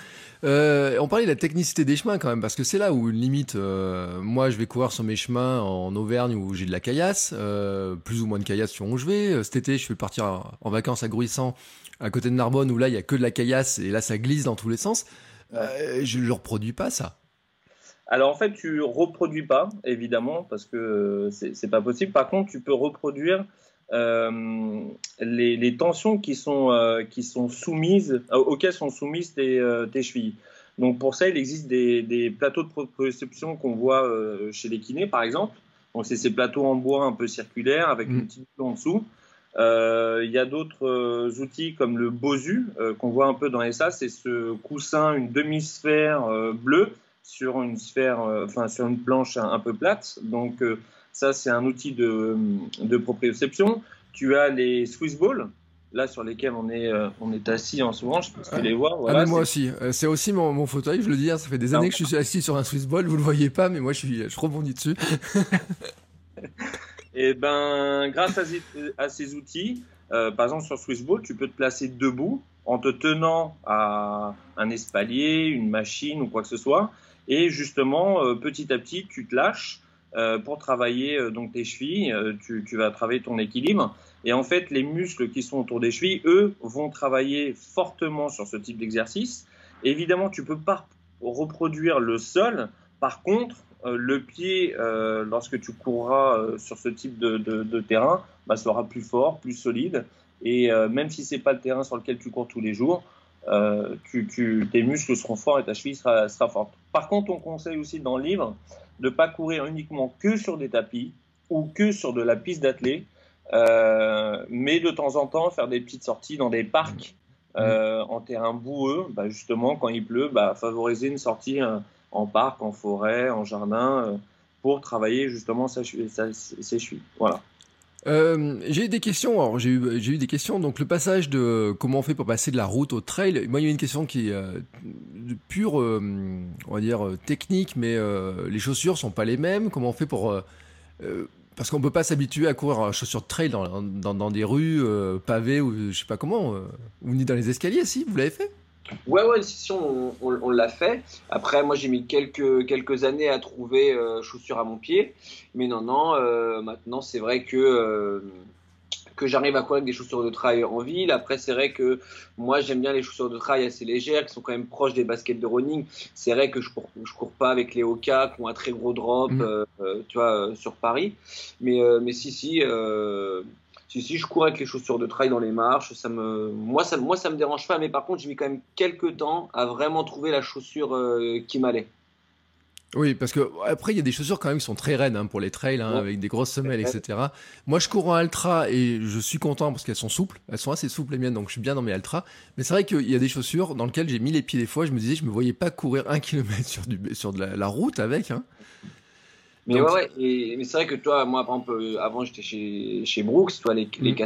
Euh, on parlait de la technicité des chemins quand même, parce que c'est là où limite. Euh, moi, je vais courir sur mes chemins en Auvergne où j'ai de la caillasse, euh, plus ou moins de caillasse sur où je vais. Cet été, je vais partir en vacances à Gruissant, à côté de Narbonne, où là, il y a que de la caillasse et là, ça glisse dans tous les sens. Je ne le reproduis pas, ça. Alors en fait, tu reproduis pas, évidemment, parce que c'est pas possible. Par contre, tu peux reproduire euh, les, tensions qui sont, euh, qui sont soumises, euh, auxquelles sont soumises tes, tes chevilles. Donc pour ça, il existe des, plateaux de proprioception qu'on voit chez les kinés, par exemple. Donc c'est ces plateaux en bois un peu circulaires avec une mm. petite boule en dessous. Il y a d'autres outils comme le Bosu qu'on voit un peu dans les salles. C'est ce coussin, une demi-sphère bleue sur une sphère, enfin sur une planche un, peu plate. Donc ça, c'est un outil de, de proprioception. Tu as les Swiss Balls, là sur lesquels on est, euh, on est assis en ce moment. Je peux ah. les voir. Voilà, ah, moi aussi. Euh, c'est aussi mon, mon, fauteuil, je le dis. Ça fait des années que je suis assis sur un Swiss Ball. Vous le voyez pas, mais moi je suis, je rebondis dessus. Et *laughs* eh ben, grâce à ces, à ces outils, euh, par exemple sur Swiss Ball, tu peux te placer debout en te tenant à un espalier, une machine ou quoi que ce soit. Et justement, petit à petit, tu te lâches pour travailler euh, donc tes chevilles. Euh, tu, vas travailler ton équilibre. Et en fait, les muscles qui sont autour des chevilles, eux, vont travailler fortement sur ce type d'exercice. Évidemment, tu peux pas reproduire le sol. Par contre, le pied, lorsque tu courras sur ce type de, terrain, bah, sera plus fort, plus solide. Et même si c'est pas le terrain sur lequel tu cours tous les jours, tu, tu, tes muscles seront forts et ta cheville sera, sera forte. Par contre, on conseille aussi dans le livre de ne pas courir uniquement que sur des tapis ou que sur de la piste d'athlée, euh, mais de temps en temps faire des petites sorties dans des parcs euh, en terrain boueux, bah, justement quand il pleut, bah, favoriser une sortie euh, en parc, en forêt, en jardin, pour travailler justement ses chevilles. Voilà. Euh, j'ai eu des questions. Alors j'ai eu, j'ai eu des questions. Donc le passage de comment on fait pour passer de la route au trail. Moi, il y a une question qui est euh, pure, euh, on va dire technique, mais les chaussures sont pas les mêmes. Comment on fait pour parce qu'on peut pas s'habituer à courir en chaussures de trail dans, dans, dans des rues pavées ou je sais pas comment, ou ni dans les escaliers. Si vous l'avez fait? Ouais, ouais, si, on, on, l'a fait. Après, moi, j'ai mis quelques, quelques années à trouver euh, chaussures à mon pied. Mais non, non, euh, maintenant, c'est vrai que, euh, que j'arrive à courir avec des chaussures de trail en ville. Après, c'est vrai que moi, j'aime bien les chaussures de trail assez légères, qui sont quand même proches des baskets de running. C'est vrai que je cours, je cours pas avec les Oka qui ont un très gros drop, mmh. tu vois, sur Paris. Mais, mais si, si si, si, je cours avec les chaussures de trail dans les marches, ça me, moi, ça, moi, ça me dérange pas, mais par contre, j'ai mis quand même quelques temps à vraiment trouver la chaussure euh, qui m'allait. Oui, parce que après, il y a des chaussures quand même qui sont très raides hein, pour les trails, hein, avec des grosses semelles, etc. Moi, je cours en ultra et je suis content parce qu'elles sont souples. Elles sont assez souples les miennes, donc je suis bien dans mes ultras. Mais c'est vrai qu'il y a des chaussures dans lesquelles j'ai mis les pieds des fois. Je me disais, je me voyais pas courir un *laughs* kilomètre sur, du, sur de la, route avec. Hein. Mais ouais, et, mais c'est vrai que toi, moi, par exemple, euh, avant, j'étais chez, chez Brooks, toi, les, les mmh.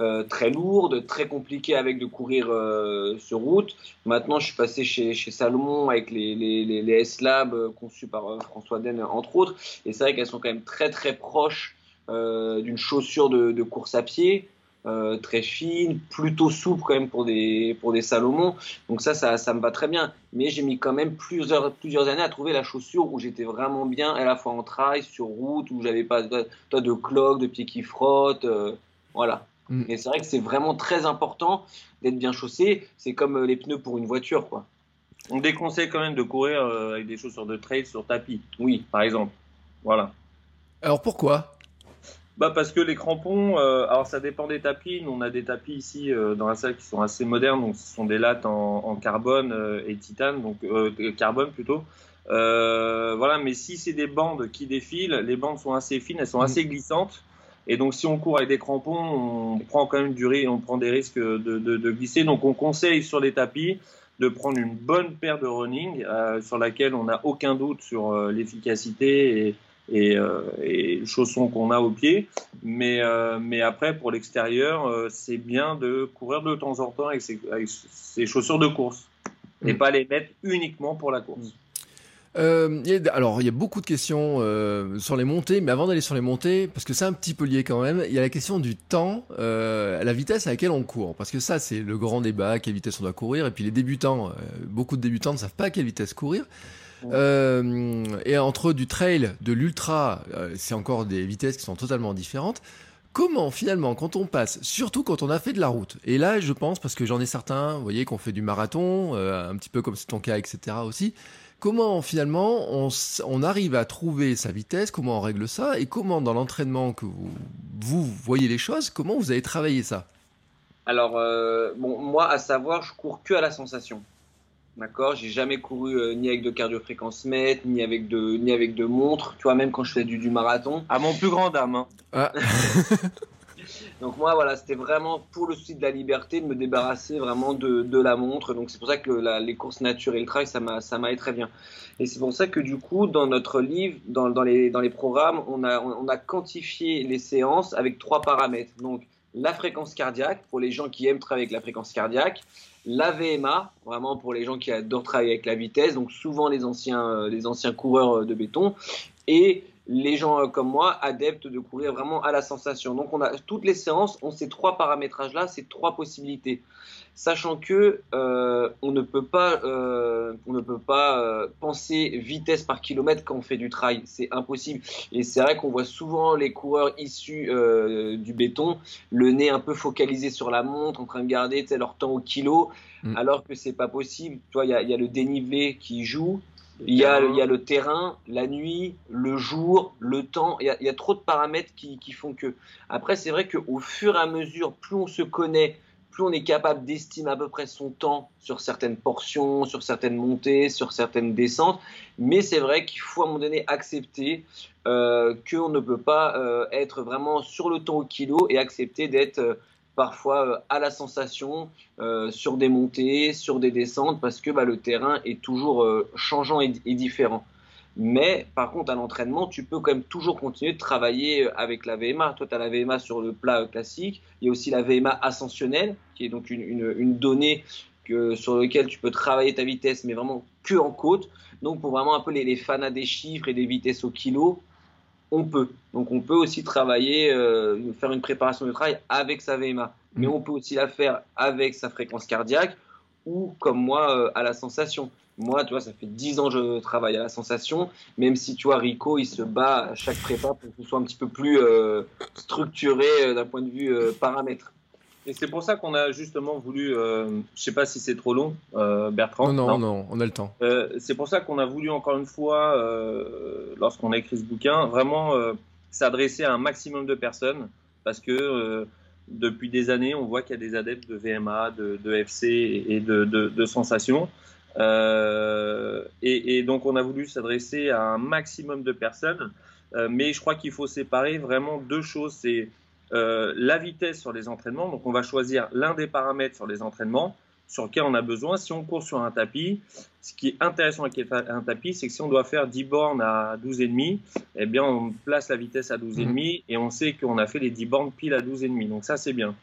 euh, très lourdes, très compliquées avec de courir euh, sur route. Maintenant, je suis passé chez, chez Salomon avec les, les, les, les S-Lab euh, conçus par François Den, entre autres. Et c'est vrai qu'elles sont quand même très, très proches d'une chaussure de, de, course à pied. Euh, très fine, plutôt souple quand même pour des, pour des Salomon. Donc ça, ça, ça me va très bien. Mais j'ai mis quand même plusieurs, plusieurs années à trouver la chaussure où j'étais vraiment bien, à la fois en trail, sur route, où j'avais pas de, de cloques, de pieds qui frottent. Euh, voilà. Mm. Et c'est vrai que c'est vraiment très important d'être bien chaussé. C'est comme euh, les pneus pour une voiture, quoi. On déconseille quand même de courir avec des chaussures de trail sur tapis. Oui, par exemple. Voilà. Alors pourquoi? Bah parce que les crampons, euh, alors ça dépend des tapis. Nous, on a des tapis ici euh, dans la salle qui sont assez modernes, donc ce sont des lattes en, en carbone euh, et titane, donc carbone plutôt. voilà, mais si c'est des bandes qui défilent, les bandes sont assez fines, elles sont assez mm. glissantes, et donc si on court avec des crampons, on prend quand même du risque, on prend des risques de, de, de, glisser. Donc on conseille sur les tapis de prendre une bonne paire de running sur laquelle on n'a aucun doute sur l'efficacité et et, euh, et chaussons qu'on a au pied. Mais, euh, mais après, pour l'extérieur, euh, c'est bien de courir de temps en temps avec ses, avec ses chaussures de course et mm. pas les mettre uniquement pour la course. Euh, alors, il y a beaucoup de questions euh, sur les montées, mais avant d'aller sur les montées, parce que c'est un petit peu lié quand même, il y a la question du temps, euh, la vitesse à laquelle on court, parce que ça, c'est le grand débat, à quelle vitesse on doit courir, et puis les débutants, beaucoup de débutants ne savent pas à quelle vitesse courir. Euh, et entre du trail, de l'ultra, euh, c'est encore des vitesses qui sont totalement différentes. Comment finalement, quand on passe, surtout quand on a fait de la route, et là je pense, parce que j'en ai certains, vous voyez, qu'on fait du marathon, euh, un petit peu comme c'est ton cas, etc. aussi, comment finalement on, on, arrive à trouver sa vitesse, comment on règle ça, et comment dans l'entraînement que vous, vous, voyez les choses, comment vous avez travaillé ça? Alors, bon, moi, à savoir, je cours que à la sensation. D'accord, j'ai jamais couru euh, ni avec de cardiofréquence-mètre, ni avec de ni avec de montre. Tu vois, même quand je fais du, du marathon. À mon plus grand dame. Hein. Ah. *laughs* Donc moi, voilà, c'était vraiment pour le souci de la liberté de me débarrasser vraiment de, de la montre. Donc c'est pour ça que la- les courses nature et le trail, ça m'a ça m'allait très bien. Et c'est pour ça que du coup, dans notre livre, dans, dans les dans les programmes, on a on a quantifié les séances avec trois paramètres. Donc la fréquence cardiaque pour les gens qui aiment travailler avec la fréquence cardiaque, la VMA vraiment pour les gens qui adorent travailler avec la vitesse. Donc souvent les anciens euh, les anciens coureurs euh, de béton et les gens euh, comme moi adeptes de courir vraiment à la sensation. Donc on a toutes les séances ont ces trois paramétrages là, ces trois possibilités, sachant que euh, on ne peut pas euh, on ne peut pas euh, penser vitesse par kilomètre quand on fait du trail, c'est impossible. Et c'est vrai qu'on voit souvent les coureurs issus euh, du béton, le nez un peu focalisé sur la montre, en train de garder tu sais, leur temps au kilo, Mm. alors que c'est pas possible. Tu vois, il y a, il y a le dénivelé qui joue. Il y, a, il y a le terrain, la nuit, le jour, le temps. Il y a, il y a trop de paramètres qui, qui font que. Après, c'est vrai qu'au fur et à mesure, plus on se connaît, plus on est capable d'estimer à peu près son temps sur certaines portions, sur certaines montées, sur certaines descentes. Mais c'est vrai qu'il faut à un moment donné accepter euh, qu'on ne peut pas euh, être vraiment sur le temps au kilo et accepter d'être euh, parfois à la sensation sur des montées, sur des descentes, parce que bah, le terrain est toujours changeant et différent. Mais par contre, à l'entraînement, tu peux quand même toujours continuer de travailler euh, avec la VMA. Toi, tu as la VMA sur le plat euh, classique. Il y a aussi la VMA ascensionnelle, qui est donc une, une, une donnée que, sur laquelle tu peux travailler ta vitesse, mais vraiment que en côte. Donc, pour vraiment un peu les, les fanas des chiffres et des vitesses au kilo, on peut. Donc, on peut aussi travailler, euh, faire une préparation de travail avec sa VMA. Mais Mhm. on peut aussi la faire avec sa fréquence cardiaque ou, comme moi, euh, à la sensation. Moi, tu vois, ça fait 10 ans que je travaille à la sensation, même si, tu vois, Rico, il se bat à chaque prépa pour que ce soit un petit peu plus euh, structuré euh, d'un point de vue euh, paramètre. Et c'est pour ça qu'on a justement voulu, euh, je sais pas si c'est trop long, euh, Bertrand. Non, non, non, on a le temps. Euh, c'est pour ça qu'on a voulu encore une fois, euh, lorsqu'on a écrit ce bouquin, vraiment euh, s'adresser à un maximum de personnes, parce que euh, depuis des années, on voit qu'il y a des adeptes de VMA, de, de FC et de, de, de sensations. Euh, et, et donc on a voulu s'adresser à un maximum de personnes, Euh, mais je crois qu'il faut séparer vraiment deux choses. C'est euh, la vitesse sur les entraînements. Donc on va choisir l'un des paramètres sur les entraînements sur lequel on a besoin. Si on court sur un tapis, ce qui est intéressant avec un tapis, c'est que si on doit faire 10 bornes à 12,5, eh bien, on place la vitesse à 12,5 et on sait qu'on a fait les 10 bornes pile à 12,5. Donc ça, c'est bien.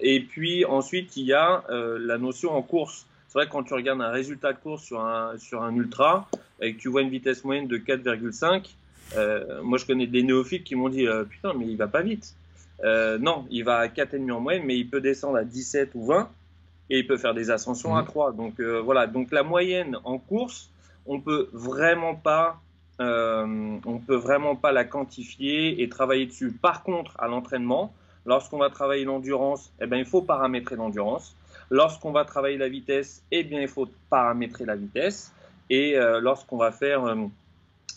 Et puis ensuite, il y a la notion en course. C'est vrai que quand tu regardes un résultat de course sur un, sur un ultra et que tu vois une vitesse moyenne de 4,5, euh, moi je connais des néophytes qui m'ont dit euh, Putain, mais il va pas vite. Euh, non, il va à 4,5 en moyenne, mais il peut descendre à 17 ou 20 et il peut faire des ascensions Mhm. à 3. Donc euh, voilà, donc la moyenne en course, on peut vraiment pas, on peut vraiment pas la quantifier et travailler dessus. Par contre, à l'entraînement, lorsqu'on va travailler l'endurance, eh ben il faut paramétrer l'endurance. Lorsqu'on va travailler la vitesse, eh bien il faut paramétrer la vitesse. Et euh, lorsqu'on va faire euh,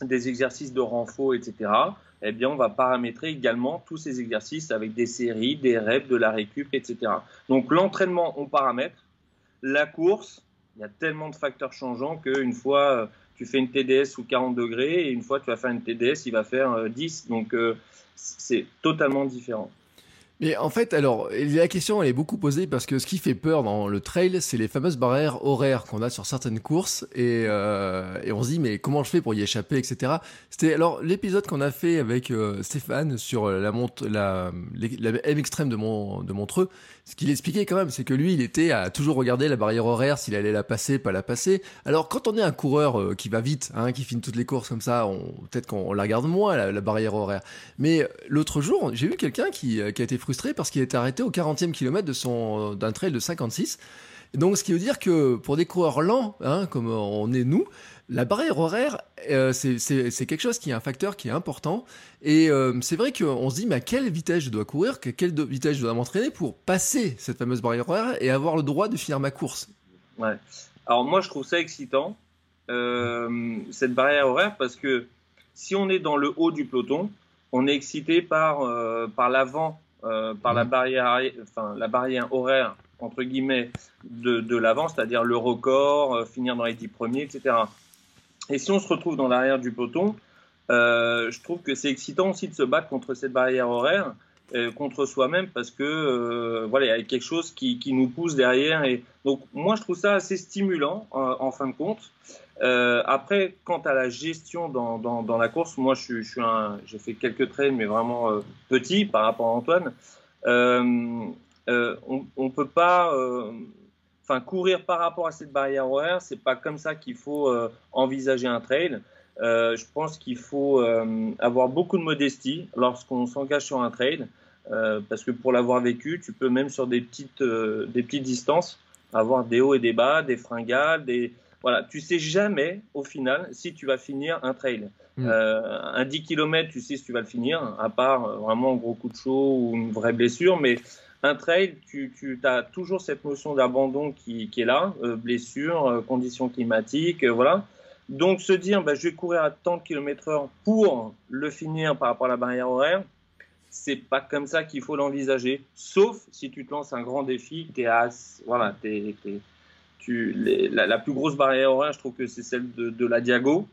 des exercices de renfort, etc., eh bien, on va paramétrer également tous ces exercices avec des séries, des reps, de la récup, etc. Donc, l'entraînement, on paramètre. La course, il y a tellement de facteurs changeants qu'une fois, euh, tu fais une TDS sous 40 degrés et une fois, tu vas faire une TDS, il va faire euh, 10. Donc, c'est totalement différent. Mais en fait, alors, la question, elle est beaucoup posée parce que ce qui fait peur dans le trail, c'est les fameuses barrières horaires qu'on a sur certaines courses et, euh, on se dit, mais comment je fais pour y échapper, etc. C'était alors l'épisode qu'on a fait avec euh, Stéphane sur la monte, la, la M extrême de Montreux. Ce qu'il expliquait quand même, c'est que lui, il était à toujours regarder la barrière horaire, s'il allait la passer, pas la passer. Alors, quand on est un coureur euh, qui va vite, hein, qui finit toutes les courses comme ça, peut-être qu'on la regarde moins, la, barrière horaire. Mais l'autre jour, j'ai vu quelqu'un qui, euh, qui a été frustré parce qu'il était arrêté au 40e kilomètre d'un trail de 56. Et donc, ce qui veut dire que pour des coureurs lents, hein, comme on est nous, la barrière horaire, euh, c'est quelque chose qui est un facteur qui est important. Et euh, c'est vrai qu'on se dit, mais à quelle vitesse je dois courir, que- quelle vitesse je dois m'entraîner pour passer cette fameuse barrière horaire et avoir le droit de finir ma course? Ouais. Alors moi, je trouve ça excitant, euh, cette barrière horaire, parce que si on est dans le haut du peloton, on est excité par, par l'avant, par la, Mhm. barrière, arri- enfin, la barrière horaire entre guillemets, de, de l'avant, c'est-à-dire le record, finir dans les 10 premiers, etc. Et si on se retrouve dans l'arrière du peloton, je trouve que c'est excitant aussi de se battre contre cette barrière horaire euh, contre soi-même parce que euh, voilà, il y a quelque chose qui, qui, nous pousse derrière. Et donc, moi, je trouve ça assez stimulant en, fin de compte. Euh, après, quant à la gestion dans, dans, la course, moi, je, suis un, j'ai fait quelques trails, mais vraiment euh, petits par rapport à Antoine. on, on peut pas, enfin, courir par rapport à cette barrière horaire. C'est pas comme ça qu'il faut envisager un trail. Euh, je pense qu'il faut euh, avoir beaucoup de modestie lorsqu'on s'engage sur un trail, euh, parce que pour l'avoir vécu, tu peux même sur des petites, des petites distances avoir des hauts et des bas, des fringales, des voilà, tu sais jamais au final si tu vas finir un trail. Mm. un 10 km, tu sais si tu vas le finir, à part vraiment un gros coup de chaud ou une vraie blessure, mais un trail, tu, tu as toujours cette notion d'abandon qui, qui, est là, blessure, conditions climatiques, voilà. Donc se dire, bah, je vais courir à tant de kilomètres heure pour le finir par rapport à la barrière horaire, c'est pas comme ça qu'il faut l'envisager. Sauf si tu te lances un grand défi, t'es à, voilà, tu, la, plus grosse barrière horaire, je trouve que c'est celle de, la Diago.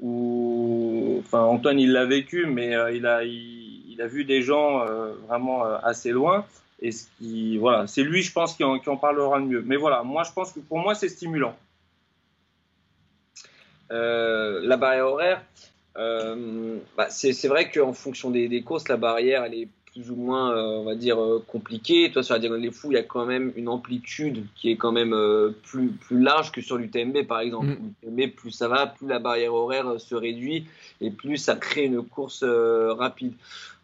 Où, enfin, Antoine, il l'a vécu, mais euh, il, a, il, a vu des gens euh, vraiment euh, assez loin. Et qui, voilà, c'est lui, je pense, qui en, parlera le mieux. Mais voilà, moi, je pense que pour moi, c'est stimulant. Euh, la barrière horaire, euh, bah, c'est vrai qu'en fonction des, courses, la barrière, elle est plus ou moins, euh, on va dire, compliquée. Toi, sur la Diagonale des Fous, il y a quand même une amplitude qui est quand même plus, plus large que sur l'UTMB, par exemple. Mm. plus ça va, plus la barrière horaire se réduit et plus ça crée une course rapide.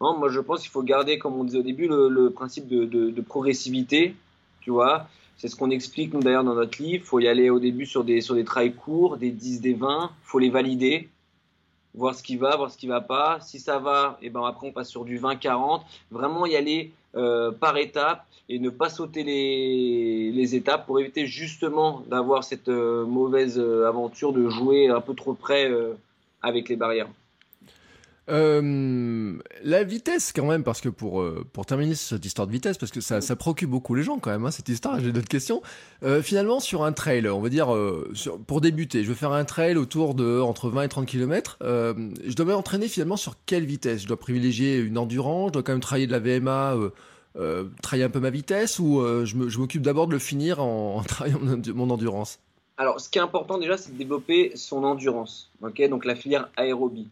Non, moi, je pense qu'il faut garder, comme on disait au début, le, principe de, de, progressivité, tu vois. C'est ce qu'on explique nous d'ailleurs dans notre livre. Il faut y aller au début sur des, sur des trails courts, des 10, des 20. Il faut les valider, voir ce qui va, voir ce qui va pas. Si ça va, et eh ben après on passe sur du 20-40. Vraiment y aller euh, par étapes et ne pas sauter les, étapes pour éviter justement d'avoir cette euh, mauvaise euh, aventure de jouer un peu trop près avec les barrières. Euh, la vitesse quand même, parce que pour, euh, pour terminer cette histoire de vitesse, parce que ça, ça préoccupe beaucoup les gens quand même, hein, cette histoire, j'ai d'autres questions. Euh, finalement, sur un trail, on va dire, pour débuter, je vais faire un trail autour de entre 20 et 30 km, je dois m'entraîner finalement sur quelle vitesse? Je dois privilégier une endurance, je dois quand même travailler de la VMA, travailler un peu ma vitesse, ou je m'occupe d'abord de le finir en, *laughs* en travaillant mon endurance? Alors, ce qui est important déjà, c'est de développer son endurance, ok? Donc la filière aérobie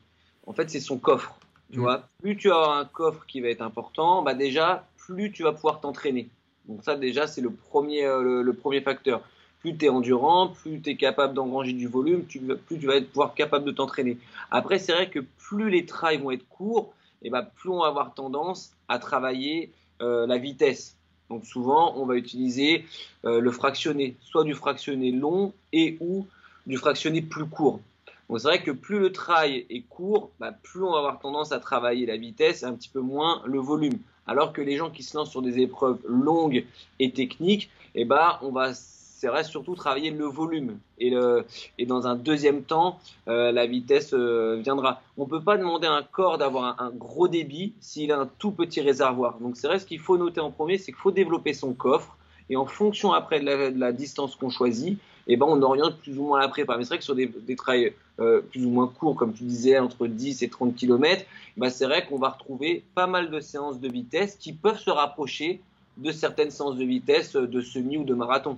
en fait, c'est son coffre. Tu mm. vois, plus tu as un coffre qui va être important, bah déjà, plus tu vas pouvoir t'entraîner. Donc ça, déjà, c'est le premier, euh, le, premier facteur. Plus tu es endurant, plus tu es capable d'engranger du volume, plus tu vas être pouvoir capable de t'entraîner. Après, c'est vrai que plus les trails vont être courts, et eh bah, plus on va avoir tendance à travailler euh, la vitesse. Donc souvent, on va utiliser euh, le fractionné, soit du fractionné long et ou du fractionné plus court. Donc c'est vrai que plus le trail est court, bah, plus on va avoir tendance à travailler la vitesse et un petit peu moins le volume. Alors que les gens qui se lancent sur des épreuves longues et techniques, eh bah, on va c'est vrai surtout travailler le volume et, dans un deuxième temps euh, la vitesse euh, viendra. On peut pas demander à un corps d'avoir un, gros débit s'il a un tout petit réservoir. Donc c'est vrai ce qu'il faut noter en premier, c'est qu'il faut développer son coffre et en fonction après de de la distance qu'on choisit, eh ben on oriente plus ou moins la prépa. Mais c'est vrai que sur des, des trails euh, plus ou moins courts, comme tu disais, entre 10 et 30 km, bah c'est vrai qu'on va retrouver pas mal de séances de vitesse qui peuvent se rapprocher de certaines séances de vitesse de semi ou de marathon.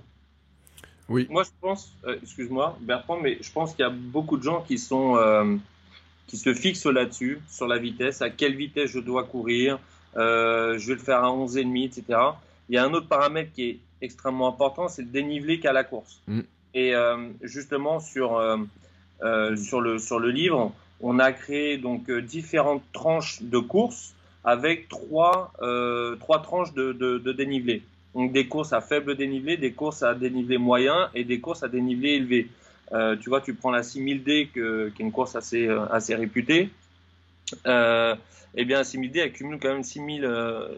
Oui. Moi, je pense, euh, excuse-moi, Bertrand, mais je pense qu'il y a beaucoup de gens qui sont euh, qui se fixent là-dessus, sur la vitesse, à quelle vitesse je dois courir, je vais le faire à 11,5, etc. Il y a un autre paramètre qui est extrêmement important, c'est le dénivelé qu'a la course. Mm. Et euh, justement, sur, euh, euh, sur, le, sur le livre, on a créé donc différentes tranches de courses avec trois, trois tranches de, de, dénivelé. Donc des courses à faible dénivelé, des courses à dénivelé moyen et des courses à dénivelé élevé. tu vois, tu prends la 6000D, qui est une course assez, assez réputée. Euh, eh bien, 6000D accumule quand même 6000,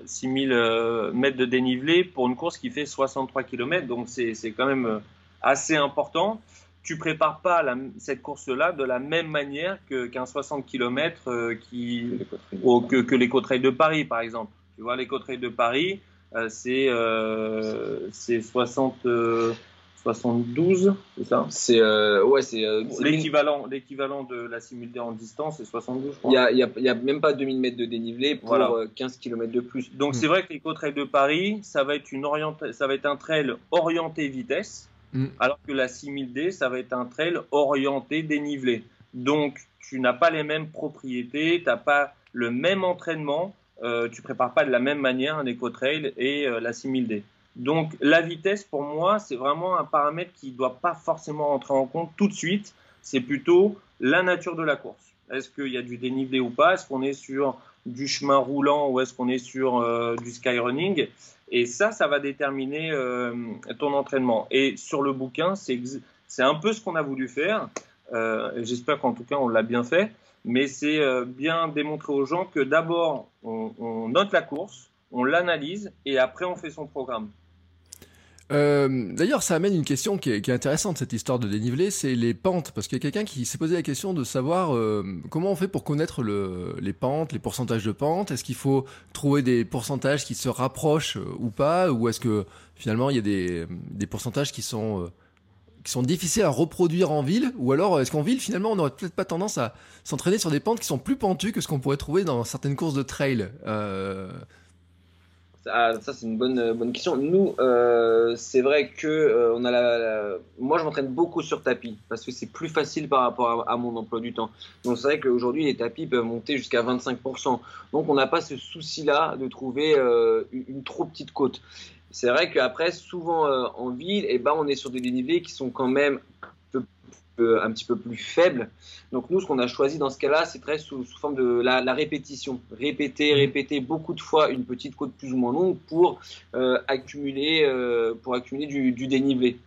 6000 mètres de dénivelé pour une course qui fait 63 km. Donc, c'est quand même assez important. Tu prépares pas cette course-là de la même manière qu'un 60 km euh, qui, que, que les côtes de Paris, par exemple. Tu vois, les côtes de Paris, c'est 60. 72, c'est ça? C'est ouais, c'est l'équivalent, l'équivalent de la simulée en distance, c'est 72. Il n'y a, y a, y a, même pas 2000 mètres de dénivelé pour 15 km de plus. Donc hmm. c'est vrai que l'éco-trail de Paris, ça va être une ça va être un trail orienté vitesse, hmm. alors que la 6000D, ça va être un trail orienté dénivelé. Donc tu n'as pas les mêmes propriétés, tu n'as pas le même entraînement, euh, tu prépares pas de la même manière un éco-trail et euh, la 6000D. Donc la vitesse, pour moi, c'est vraiment un paramètre qui ne doit pas forcément rentrer en compte tout de suite. C'est plutôt la nature de la course. Est-ce qu'il y a du dénivelé ou pas? Est-ce qu'on est sur du chemin roulant ou est-ce qu'on est sur euh, du skyrunning? Et ça, ça va déterminer euh, ton entraînement. Et sur le bouquin, c'est un peu ce qu'on a voulu faire. Euh, j'espère qu'en tout cas, on l'a bien fait. Mais c'est bien démontrer aux gens que d'abord, on note la course, on l'analyse et après, on fait son programme. Euh, d'ailleurs, ça amène une question qui est, intéressante, cette histoire de dénivelé, c'est les pentes. Parce qu'il y a quelqu'un qui s'est posé la question de savoir euh, comment on fait pour connaître les pentes, les pourcentages de pentes. Est-ce qu'il faut trouver des pourcentages qui se rapprochent euh, ou pas? Ou est-ce que finalement il y a des, pourcentages qui sont, qui sont difficiles à reproduire en ville? Ou alors est-ce qu'en ville, finalement, on n'aurait peut-être pas tendance à s'entraîner sur des pentes qui sont plus pentues que ce qu'on pourrait trouver dans certaines courses de trail? Ah, ça, c'est une bonne, euh, bonne question. Nous, euh, c'est vrai que euh, on a la, moi, je m'entraîne beaucoup sur tapis parce que c'est plus facile par rapport à, mon emploi du temps. Donc, c'est vrai qu'aujourd'hui, les tapis peuvent monter jusqu'à 25%. Donc, on n'a pas ce souci-là de trouver une, trop petite côte. C'est vrai qu'après, souvent en ville, et eh ben, on est sur des dénivelés qui sont quand même un petit peu plus faible. Donc nous, ce qu'on a choisi dans ce cas-là, c'est très sous, forme de la, répétition. Répéter, mmh. répéter beaucoup de fois une petite côte plus ou moins longue pour euh, accumuler, euh, pour accumuler du, dénivelé.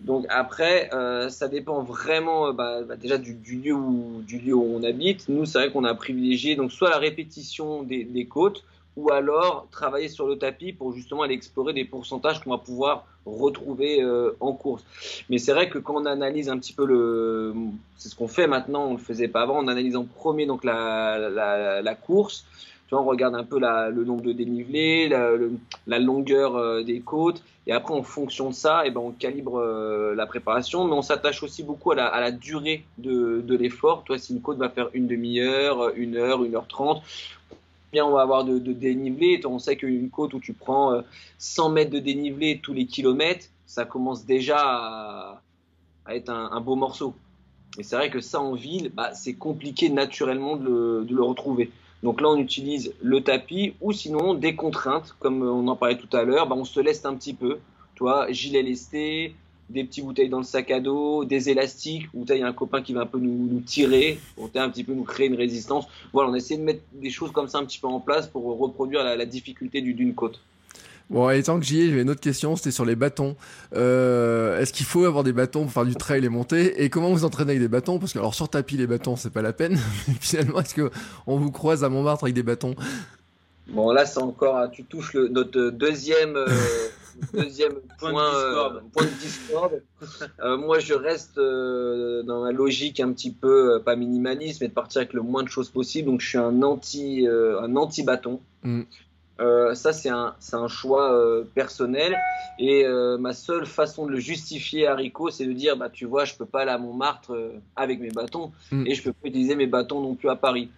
Donc après, euh, ça dépend vraiment bah, bah, déjà du, lieu où, du lieu où on habite. Nous, c'est vrai qu'on a privilégié donc soit la répétition des, des côtes, ou alors travailler sur le tapis pour justement aller explorer des pourcentages qu'on va pouvoir retrouver euh, en course. Mais c'est vrai que quand on analyse un petit peu le, c'est ce qu'on fait maintenant, on le faisait pas avant, on analyse en premier donc la, la, course. Tu on regarde un peu le nombre de dénivelés, la, la longueur euh, des côtes, et après en fonction de ça, et eh ben on calibre euh, la préparation, mais on s'attache aussi beaucoup à la, à la durée de, de l'effort. Toi, si une côte va faire une demi-heure, une heure, une heure trente, bien on va avoir de, dénivelé. On sait qu'une côte où tu prends 100 euh, mètres de dénivelé tous les kilomètres, ça commence déjà à, être un, beau morceau. Et c'est vrai que ça en ville, bah, c'est compliqué naturellement de le, retrouver. Donc là, on utilise le tapis ou sinon des contraintes, comme on en parlait tout à l'heure, bah, on se laisse un petit peu. Toi, gilet lesté, des petites bouteilles dans le sac à dos, des élastiques, où il y a un copain qui va un peu nous, tirer, pour un petit peu nous créer une résistance. Voilà, on essaie de mettre des choses comme ça un petit peu en place pour reproduire la, difficulté d'une côte. Bon, et tant que j'y ai, j'avais une autre question, c'était sur les bâtons. Euh, est-ce qu'il faut avoir des bâtons pour faire du trail et monter? Et comment vous entraînez avec des bâtons? Parce que alors sur tapis, les bâtons, c'est pas la peine. *laughs* Mais finalement, est-ce que on vous croise à Montmartre avec des bâtons? Bon, là, c'est encore, tu touches le, notre deuxième, euh, *laughs* deuxième point, de discorde. Euh, *laughs* euh, moi, je reste dans ma logique un petit peu, pas minimaliste, mais de partir avec le moins de choses possible. Donc, je suis un anti, un anti bâton. Mm. ça, c'est un, un choix personnel. Et ma seule façon de le justifier à Rico, c'est de dire, bah, tu vois, je peux pas aller à Montmartre avec mes bâtons, mm. et je peux pas utiliser mes bâtons non plus à Paris.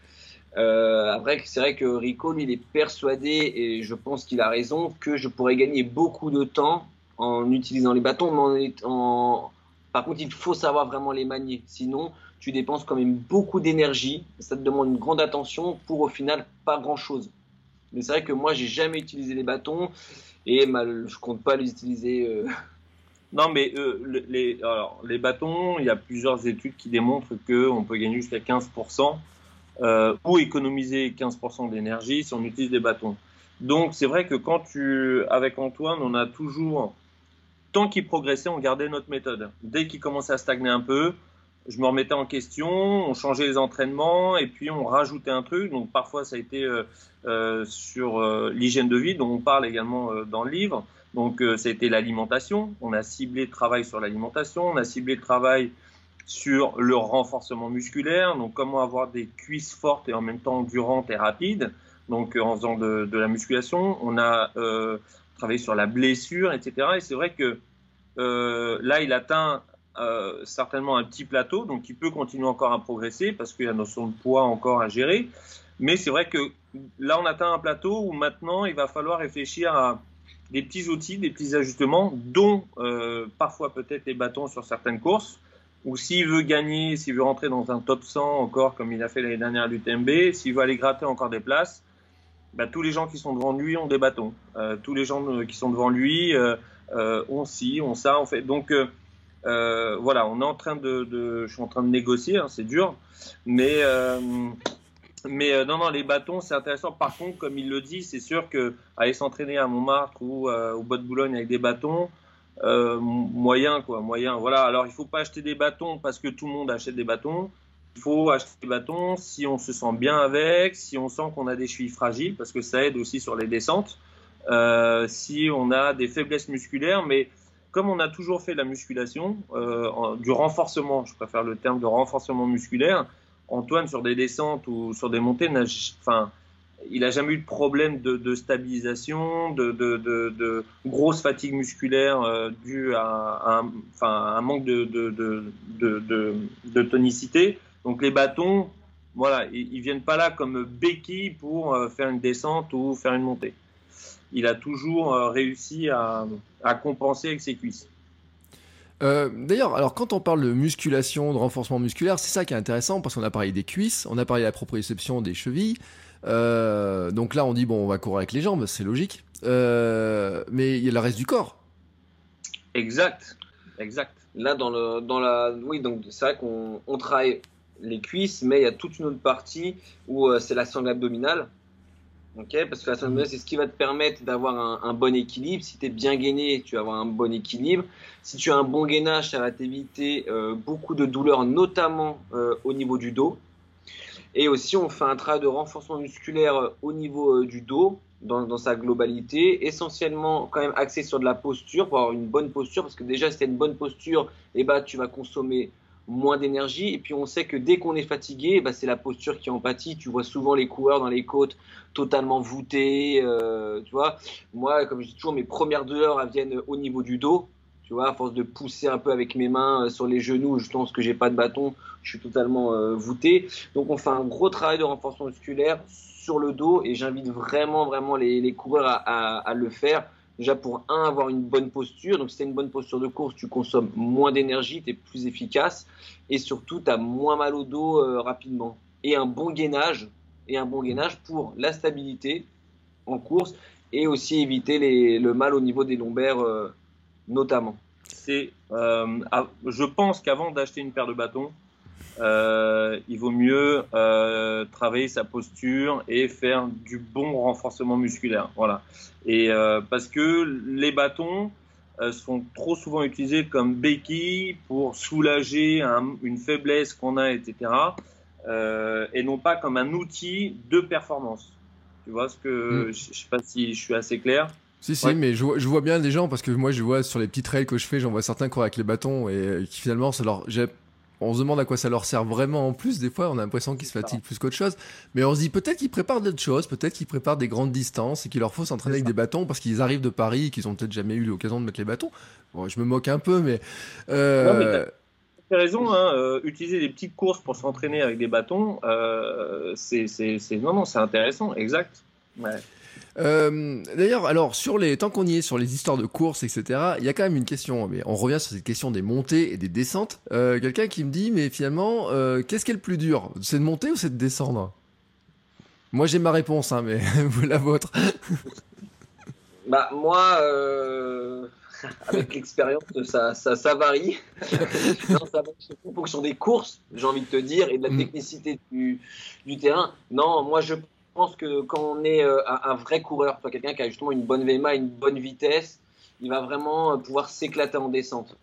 Euh, c'est vrai que Rico, il est persuadé, et je pense qu'il a raison, que je pourrais gagner beaucoup de temps en utilisant les bâtons, par contre, il faut savoir vraiment les manier. Sinon, tu dépenses quand même beaucoup d'énergie, ça te demande une grande attention pour au final pas grand chose. Mais c'est vrai que moi, j'ai jamais utilisé les bâtons et mal, je compte pas les utiliser. Euh. Non, mais euh, les, les bâtons, il y a plusieurs études qui démontrent qu'on peut gagner jusqu'à 15% euh, ou économiser 15% d'énergie si on utilise des bâtons. Donc c'est vrai que quand tu, avec Antoine, on a toujours, tant qu'il progressait, on gardait notre méthode. Dès qu'il commençait à stagner un peu, je me remettais en question, on changeait les entraînements et puis on rajoutait un truc. Donc parfois ça a été euh, euh, sur l'hygiène de vie, dont on parle également dans le livre. Donc ça a été l'alimentation. On a ciblé le travail sur l'alimentation, on a ciblé le travail sur le renforcement musculaire, donc comment avoir des cuisses fortes et en même temps endurantes et rapides. donc en faisant de, la musculation. On a travaillé sur la blessure, etc. Et c'est vrai que là, il atteint certainement un petit plateau, donc il peut continuer encore à progresser parce qu'il y a la notion de poids encore à gérer. Mais c'est vrai que là, on atteint un plateau où maintenant, il va falloir réfléchir à des petits outils, des petits ajustements, dont euh, parfois peut-être les bâtons sur certaines courses. Ou s'il veut gagner, s'il veut rentrer dans un top 100 encore, comme il a fait l'année dernière à l'UTMB, s'il veut aller gratter encore des places, bah, tous les gens qui sont devant lui ont des bâtons. Euh, tous les gens euh, qui sont devant lui ont ci, ont ça, en fait. Donc voilà, on est en train de, je suis en train de négocier, hein, c'est dur, mais mais euh, non, non, les bâtons, c'est intéressant. Par contre, comme il le dit, c'est sûr que aller s'entraîner à Montmartre ou euh, au Bois de Boulogne avec des bâtons, euh, moyen, quoi, moyen. Voilà. Alors, il faut pas acheter des bâtons parce que tout le monde achète des bâtons. Il faut acheter des bâtons si on se sent bien avec, si on sent qu'on a des chevilles fragiles, parce que ça aide aussi sur les descentes. si on a des faiblesses musculaires, mais comme on a toujours fait la musculation, du renforcement, je préfère le terme de renforcement musculaire, Antoine, sur des descentes ou sur des montées, enfin, il n'a jamais eu de problème de, stabilisation, de, de, grosse fatigue musculaire euh, due à, un, manque de, tonicité. Donc les bâtons, voilà, ils, ne viennent pas là comme béquilles pour euh, faire une descente ou faire une montée. Il a toujours euh, réussi à compenser avec ses cuisses. D'ailleurs, alors quand on parle de musculation, de renforcement musculaire, c'est ça qui est intéressant parce qu'on a parlé des cuisses, on a parlé de la proprioception des chevilles. Euh, donc là, on dit bon, on va courir avec les jambes, c'est logique. Euh, mais il y a le reste du corps. Exact, exact. Là, dans le, dans la, oui, donc c'est vrai qu'on travaille les cuisses, mais il y a toute une autre partie où c'est la sangle abdominale. Parce que la sangle c'est ce qui va te permettre d'avoir un, bon équilibre. Si tu es bien gainé, tu vas avoir un bon équilibre. Si tu as un bon gainage, ça va t'éviter euh, beaucoup de douleurs, notamment euh, au niveau du dos. Et aussi, on fait un travail de renforcement musculaire euh, au niveau du dos, dans, sa globalité, essentiellement quand même axé sur de la posture, pour avoir une bonne posture, parce que déjà, si tu as une bonne posture, eh ben, tu vas consommer moins d'énergie. Et puis on sait que dès qu'on est fatigué, bah, c'est la posture qui en pâtit. Tu vois souvent les coureurs dans les côtes totalement voûtés. Euh, tu vois, moi, comme je dis toujours, mes premières douleurs elles viennent au niveau du dos. Tu vois, à force de pousser un peu avec mes mains euh, sur les genoux, je pense que j'ai pas de bâton, je suis totalement euh, voûté. Donc on fait un gros travail de renforcement musculaire sur le dos et j'invite vraiment, vraiment les, coureurs à le faire Déjà pour un, avoir une bonne posture. Donc si tu as une bonne posture de course, tu consommes moins d'énergie, tu es plus efficace et surtout tu as moins mal au dos euh, rapidement. Et un bon gainage, et un bon gainage pour la stabilité en course et aussi éviter le mal au niveau des lombaires notamment. C'est, euh, je pense qu'avant d'acheter une paire de bâtons, euh, il vaut mieux euh, travailler sa posture et faire du bon renforcement musculaire. Voilà. Et parce que les bâtons sont trop souvent utilisés comme béquilles pour soulager une faiblesse qu'on a, etc. et non pas comme un outil de performance. Tu vois ce que hmm. je sais pas si je suis assez clair. Si, si, mais je vois, je vois, bien des gens parce que moi je vois sur les petits trails que je fais, j'en vois certains courir avec les bâtons et qui finalement, ça leur, on se demande à quoi ça leur sert vraiment en plus. Des fois, on a l'impression qu'ils se fatiguent plus qu'autre chose. Mais on se dit peut-être qu'ils préparent d'autres choses, peut-être qu'ils préparent des grandes distances et qu'il leur faut s'entraîner avec des bâtons parce qu'ils arrivent de Paris et qu'ils ont peut-être jamais eu l'occasion de mettre les bâtons. Bon, je me moque un peu, mais. Euh... as raison, hein, euh, utiliser des petites courses pour s'entraîner avec des bâtons, euh, c'est non, non, c'est intéressant, exact. Ouais. Euh, d'ailleurs, alors sur les tant qu'on y est sur les histoires de courses, etc. Il y a quand même une question. Mais on revient sur cette question des montées et des descentes. Euh, quelqu'un qui me dit, mais finalement, euh, qu'est-ce qui est le plus dur? C'est de monter ou c'est de descendre? Moi, j'ai ma réponse, hein, mais *laughs* vous la vôtre. *laughs* bah moi, *laughs* avec l'expérience, ça, ça, varie. non, ça varie en fonction des courses, j'ai envie de te dire, et de la mm. technicité du, du terrain. Non, moi je je pense que quand on est euh, un, vrai coureur, quelqu'un qui a justement une bonne VMA, une bonne vitesse, il va vraiment euh, pouvoir s'éclater en descente.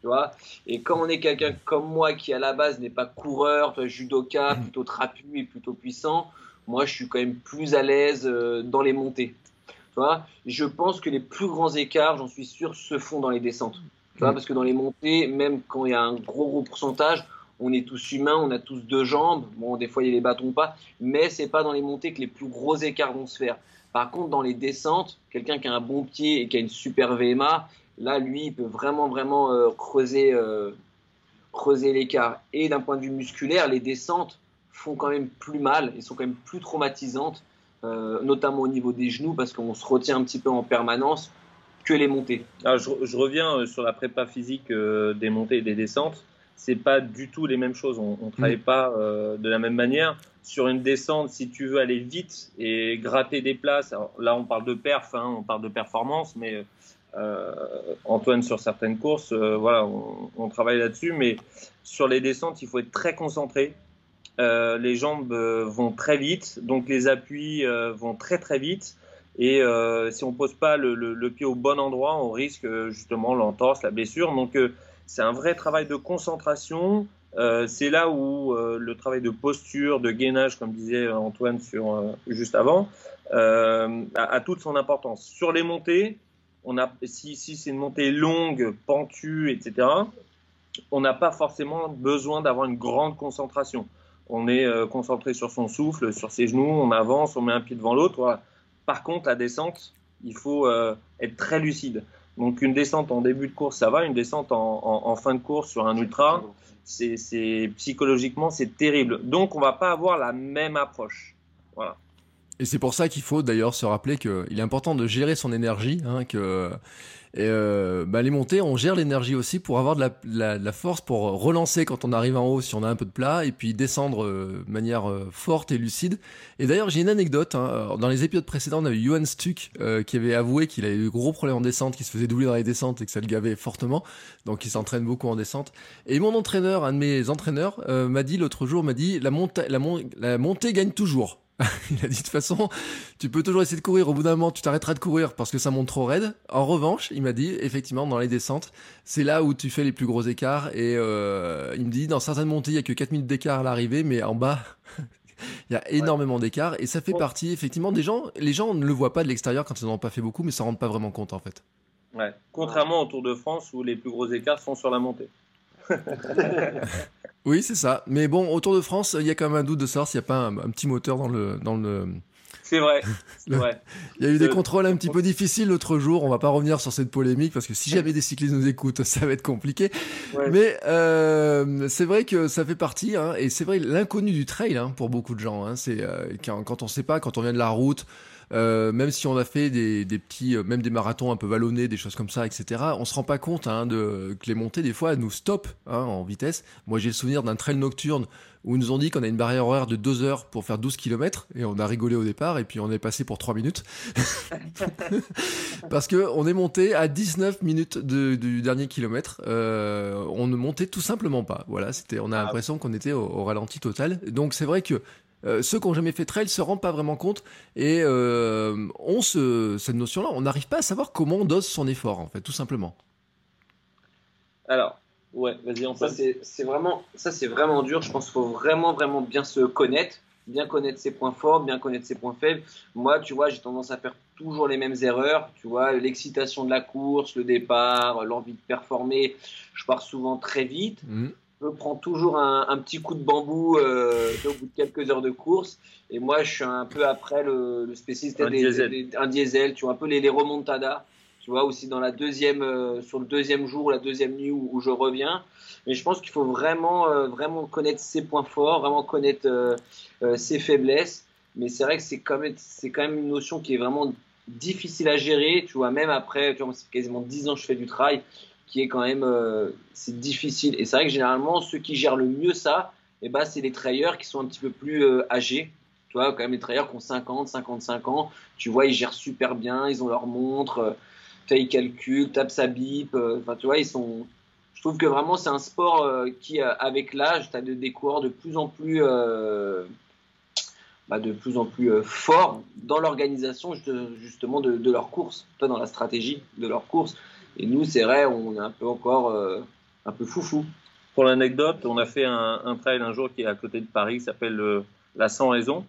Tu vois? Et quand on est quelqu'un comme moi qui à la base n'est pas coureur, judoka, mm. plutôt trapu et plutôt puissant, moi je suis quand même plus à l'aise euh, dans les montées. Tu vois? Je pense que les plus grands écarts, j'en suis sûr, se font dans les descentes. Tu vois? Mm. parce que dans les montées, même quand il y a un gros gros pourcentage, on est tous humains, on a tous deux jambes. Bon, des fois, il y a les bâtons pas, mais c'est pas dans les montées que les plus gros écarts vont se faire. Par contre, dans les descentes, quelqu'un qui a un bon pied et qui a une super VMA, là, lui, il peut vraiment, vraiment euh, creuser, euh, creuser l'écart. Et d'un point de vue musculaire, les descentes font quand même plus mal et sont quand même plus traumatisantes, euh, notamment au niveau des genoux, parce qu'on se retient un petit peu en permanence que les montées. Alors, je, reviens sur la prépa physique des montées et des descentes c'est pas du tout les mêmes choses. On, ne travaille mm. pas euh, de la même manière. Sur une descente, si tu veux aller vite et gratter des places, là on parle de perf, hein, on parle de performance, mais euh, Antoine sur certaines courses, euh, voilà, on, travaille là-dessus. Mais sur les descentes, il faut être très concentré. les jambes vont très vite, donc les appuis vont très très vite. Et si on pose pas le, le, pied au bon endroit, on risque justement l'entorse, la blessure. Donc c'est un vrai travail de concentration. Euh, c'est là où euh, le travail de posture, de gainage, comme disait Antoine sur, euh, juste avant, a, toute son importance. Sur les montées, on a, si, si c'est une montée longue, pentue, etc., on n'a pas forcément besoin d'avoir une grande concentration. On est concentré sur son souffle, sur ses genoux, on avance, on met un pied devant l'autre. Par contre, la descente, il faut être très lucide. Donc une descente en début de course, ça va. Une descente en, fin de course sur un ultra, c'est psychologiquement c'est terrible. Donc on va pas avoir la même approche. Voilà. Et c'est pour ça qu'il faut d'ailleurs se rappeler qu'il est important de gérer son énergie, hein, que euh, bah, les montées, on gère l'énergie aussi pour avoir de la, la, la, force pour relancer quand on arrive en haut si on a un peu de plat et puis descendre euh, de manière euh, forte et lucide. Et d'ailleurs, j'ai une anecdote. Hein. Dans les épisodes précédents, on avait Johan Stuck euh, qui avait avoué qu'il avait eu gros problèmes en descente, qu'il se faisait doubler dans les descentes et que ça le gavait fortement. Donc, il s'entraîne beaucoup en descente. Et mon entraîneur, un de mes entraîneurs, m'a dit l'autre jour, m'a dit la, montée la, la montée gagne toujours. *laughs* il a dit de toute façon, tu peux toujours essayer de courir. Au bout d'un moment, tu t'arrêteras de courir parce que ça monte trop raide. En revanche, il m'a dit, effectivement, dans les descentes, c'est là où tu fais les plus gros écarts. Et euh, il me dit, dans certaines montées, il y a que 4 minutes d'écart à l'arrivée, mais en bas, *laughs* il y a énormément d'écart. Et ça fait partie, effectivement, des gens. Les gens ne le voient pas de l'extérieur quand ils n'en ont pas fait beaucoup, mais ça ne rendent pas vraiment compte, en fait. Ouais. Contrairement au Tour de France où les plus gros écarts sont sur la montée. *laughs* oui, c'est ça. Mais bon, au Tour de France, il y a quand même un doute de savoir s'il n'y a pas un, petit moteur dans le. Dans le... C'est vrai. *laughs* vrai. Il y a eu des contrôles un petit peu difficiles l'autre jour. On va pas revenir sur cette polémique parce que si jamais des cyclistes nous écoutent, *laughs* ça va être compliqué. Mais euh, c'est vrai que ça fait partie. Hein, et c'est vrai l'inconnu du trail hein, pour beaucoup de gens. Hein, c'est euh, quand, on sait pas, quand on vient de la route. Euh, même si on a fait des, des, petits, euh, même des marathons un peu vallonnés, des choses comme ça, etc. On se rend pas compte hein, de, que les montées des fois nous stoppent hein, en vitesse. Moi j'ai le souvenir d'un trail nocturne où ils nous ont dit qu'on a une barrière horaire de 2 heures pour faire 12 km et on a rigolé au départ et puis on est passé pour 3 minutes *laughs* *laughs* parce que on est monté à 19 minutes de, du dernier kilomètre euh, on ne montait tout simplement pas voilà c'était on a ah. l'impression qu'on était au, au, ralenti total donc c'est vrai que euh, ceux qui n'ont jamais fait trail se rendent pas vraiment compte et euh, ont cette notion-là. On n'arrive pas à savoir comment on dose son effort, en fait, tout simplement. Alors, ouais, vas-y, on Ça, c'est vraiment, ça, c'est vraiment dur. Je pense qu'il faut vraiment, vraiment bien se connaître, bien connaître ses points forts, bien connaître ses points faibles. Moi, tu vois, j'ai tendance à faire toujours les mêmes erreurs. Tu vois, l'excitation de la course, le départ, l'envie de performer. Je pars souvent très vite. Mmh je prends toujours un, petit coup de bambou euh, au bout de quelques heures de course. Et moi, je suis un peu après le, spécialiste un, diesel. un diesel, tu vois, un peu les, les remontadas. Tu vois, aussi dans la deuxième, euh, sur le deuxième jour, la deuxième nuit où, je reviens. Mais je pense qu'il faut vraiment, euh, vraiment connaître ses points forts, vraiment connaître ses faiblesses. Mais c'est vrai que c'est quand, même, quand même une notion qui est vraiment difficile à gérer. Tu vois, même après, tu vois, c'est quasiment 10 ans que je fais du trail qui est quand même euh, c'est difficile. Et c'est vrai que généralement ceux qui gèrent le mieux ça, eh ben, c'est les trailleurs qui sont un petit peu plus euh, âgés. Tu vois, quand même les trailleurs qui ont 50, 55 ans, tu vois, ils gèrent super bien, ils ont leur montre, euh, ils calculent, tapent sa bip, enfin tu vois, ils sont je trouve que vraiment c'est un sport qui avec l'âge, tu as des coureurs de plus en plus bah, de plus en plus forts dans l'organisation justement de, de leur course, dans la stratégie de leur course. Et nous, c'est vrai, on est un peu encore euh, un peu foufou. Pour l'anecdote, on a fait un, trail un jour qui est à côté de Paris, qui s'appelle euh, la Sans Raison.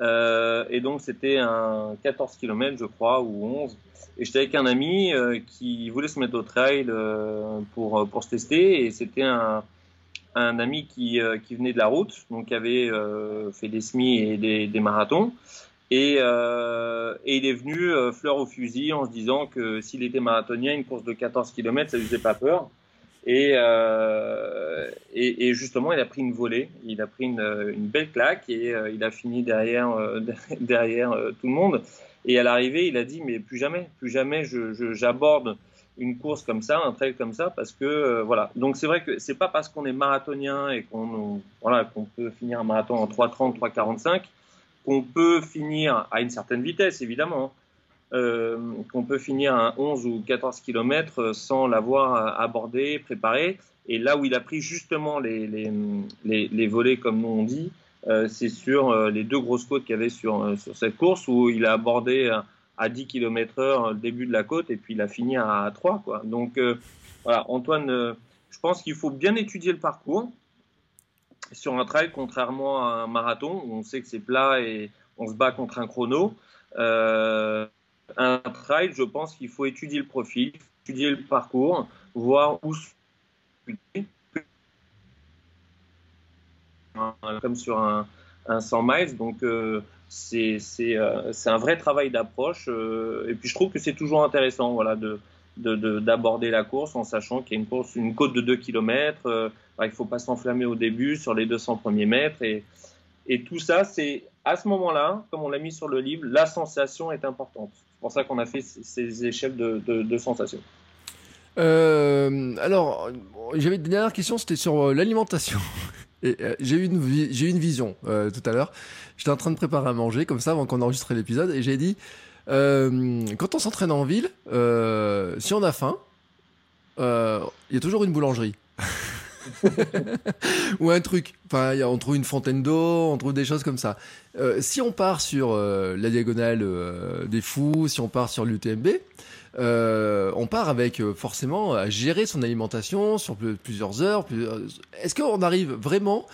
Euh, et donc, c'était un 14 km, je crois, ou 11. Et j'étais avec un ami qui voulait se mettre au trail pour, pour se tester. Et c'était un, un ami qui, qui venait de la route, donc qui avait fait des semis et des marathons. Et, euh, et, il est venu euh, fleur au fusil en se disant que s'il était marathonien, une course de 14 km, ça lui faisait pas peur. Et, euh, et, et, justement, il a pris une volée, il a pris une, une belle claque et euh, il a fini derrière, euh, *laughs* derrière tout le monde. Et à l'arrivée, il a dit mais plus jamais, plus jamais, j'aborde une course comme ça, un trail comme ça, parce que voilà. Donc c'est vrai que c'est pas parce qu'on est marathonien et qu'on voilà qu'on peut finir un marathon en 3:30, 3:45 qu'on peut finir à une certaine vitesse, évidemment, euh, qu'on peut finir à 11 ou 14 km sans l'avoir abordé, préparé. Et là où il a pris justement les, les, les, volets, comme nous on dit, euh, c'est sur euh, les deux grosses côtes qu'il y avait sur, sur cette course où il a abordé à 10 km heure le début de la côte et puis il a fini à 3. Quoi. Donc voilà, Antoine, je pense qu'il faut bien étudier le parcours sur un trail, contrairement à un marathon, où on sait que c'est plat et on se bat contre un chrono, euh, un trail, je pense qu'il faut étudier le profil, étudier le parcours, voir où comme sur un, 100 miles. Donc, euh, c'est euh, un vrai travail d'approche. et puis, je trouve que c'est toujours intéressant voilà, de, d'aborder la course en sachant qu'il y a une course, une côte de 2 km. Euh, il ne faut pas s'enflammer au début sur les 200 premiers mètres. Et, et tout ça, c'est à ce moment-là, comme on l'a mis sur le livre, la sensation est importante. C'est pour ça qu'on a fait ces échelles de, de, sensations. Euh, alors, j'avais une dernière question, c'était sur euh, l'alimentation. *laughs* j'ai eu une, j'ai une vision tout à l'heure. J'étais en train de préparer à manger, comme ça, avant qu'on enregistre l'épisode, et j'ai dit, euh, quand on s'entraîne en ville, euh, si on a faim, euh, il y a toujours une boulangerie. *laughs* ou un truc. Enfin, on trouve une fontaine d'eau, on trouve des choses comme ça. si on part sur la diagonale des fous, si on part sur l'UTMB, on part avec forcément à gérer son alimentation sur plusieurs heures. Est-ce qu'on arrive vraiment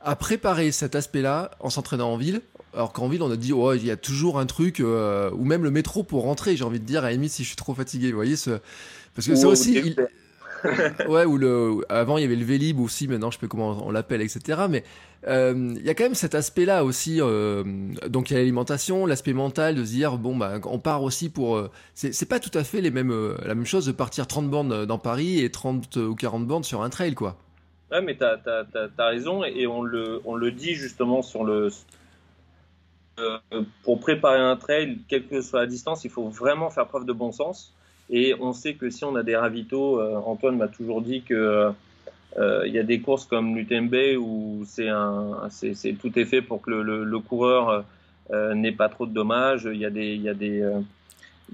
à préparer cet aspect-là en s'entraînant en ville? Alors qu'en ville, on a dit, oh, il y a toujours un truc, euh, ou même le métro pour rentrer, j'ai envie de dire, à limite, si je suis trop fatigué, vous voyez, ce... parce que c'est aussi. *laughs* ouais, ou le. Avant, il y avait le Vélib aussi, maintenant, je sais pas comment on l'appelle, etc. Mais euh, il y a quand même cet aspect-là aussi. Euh, donc, il y a l'alimentation, l'aspect mental de se dire, bon, bah, on part aussi pour. Euh, c'est pas tout à fait les mêmes, la même chose de partir 30 bornes dans Paris et 30 ou 40 bornes sur un trail, quoi. Ouais, mais t'as as, raison, et on le, on le dit justement sur le euh, pour préparer un trail, quelle que soit la distance, il faut vraiment faire preuve de bon sens. Et on sait que si on a des ravitaux, euh, Antoine m'a toujours dit que euh, il y a des courses comme l'UTMB où c'est tout est fait pour que le, coureur n'ait pas trop de dommages. Il y a des,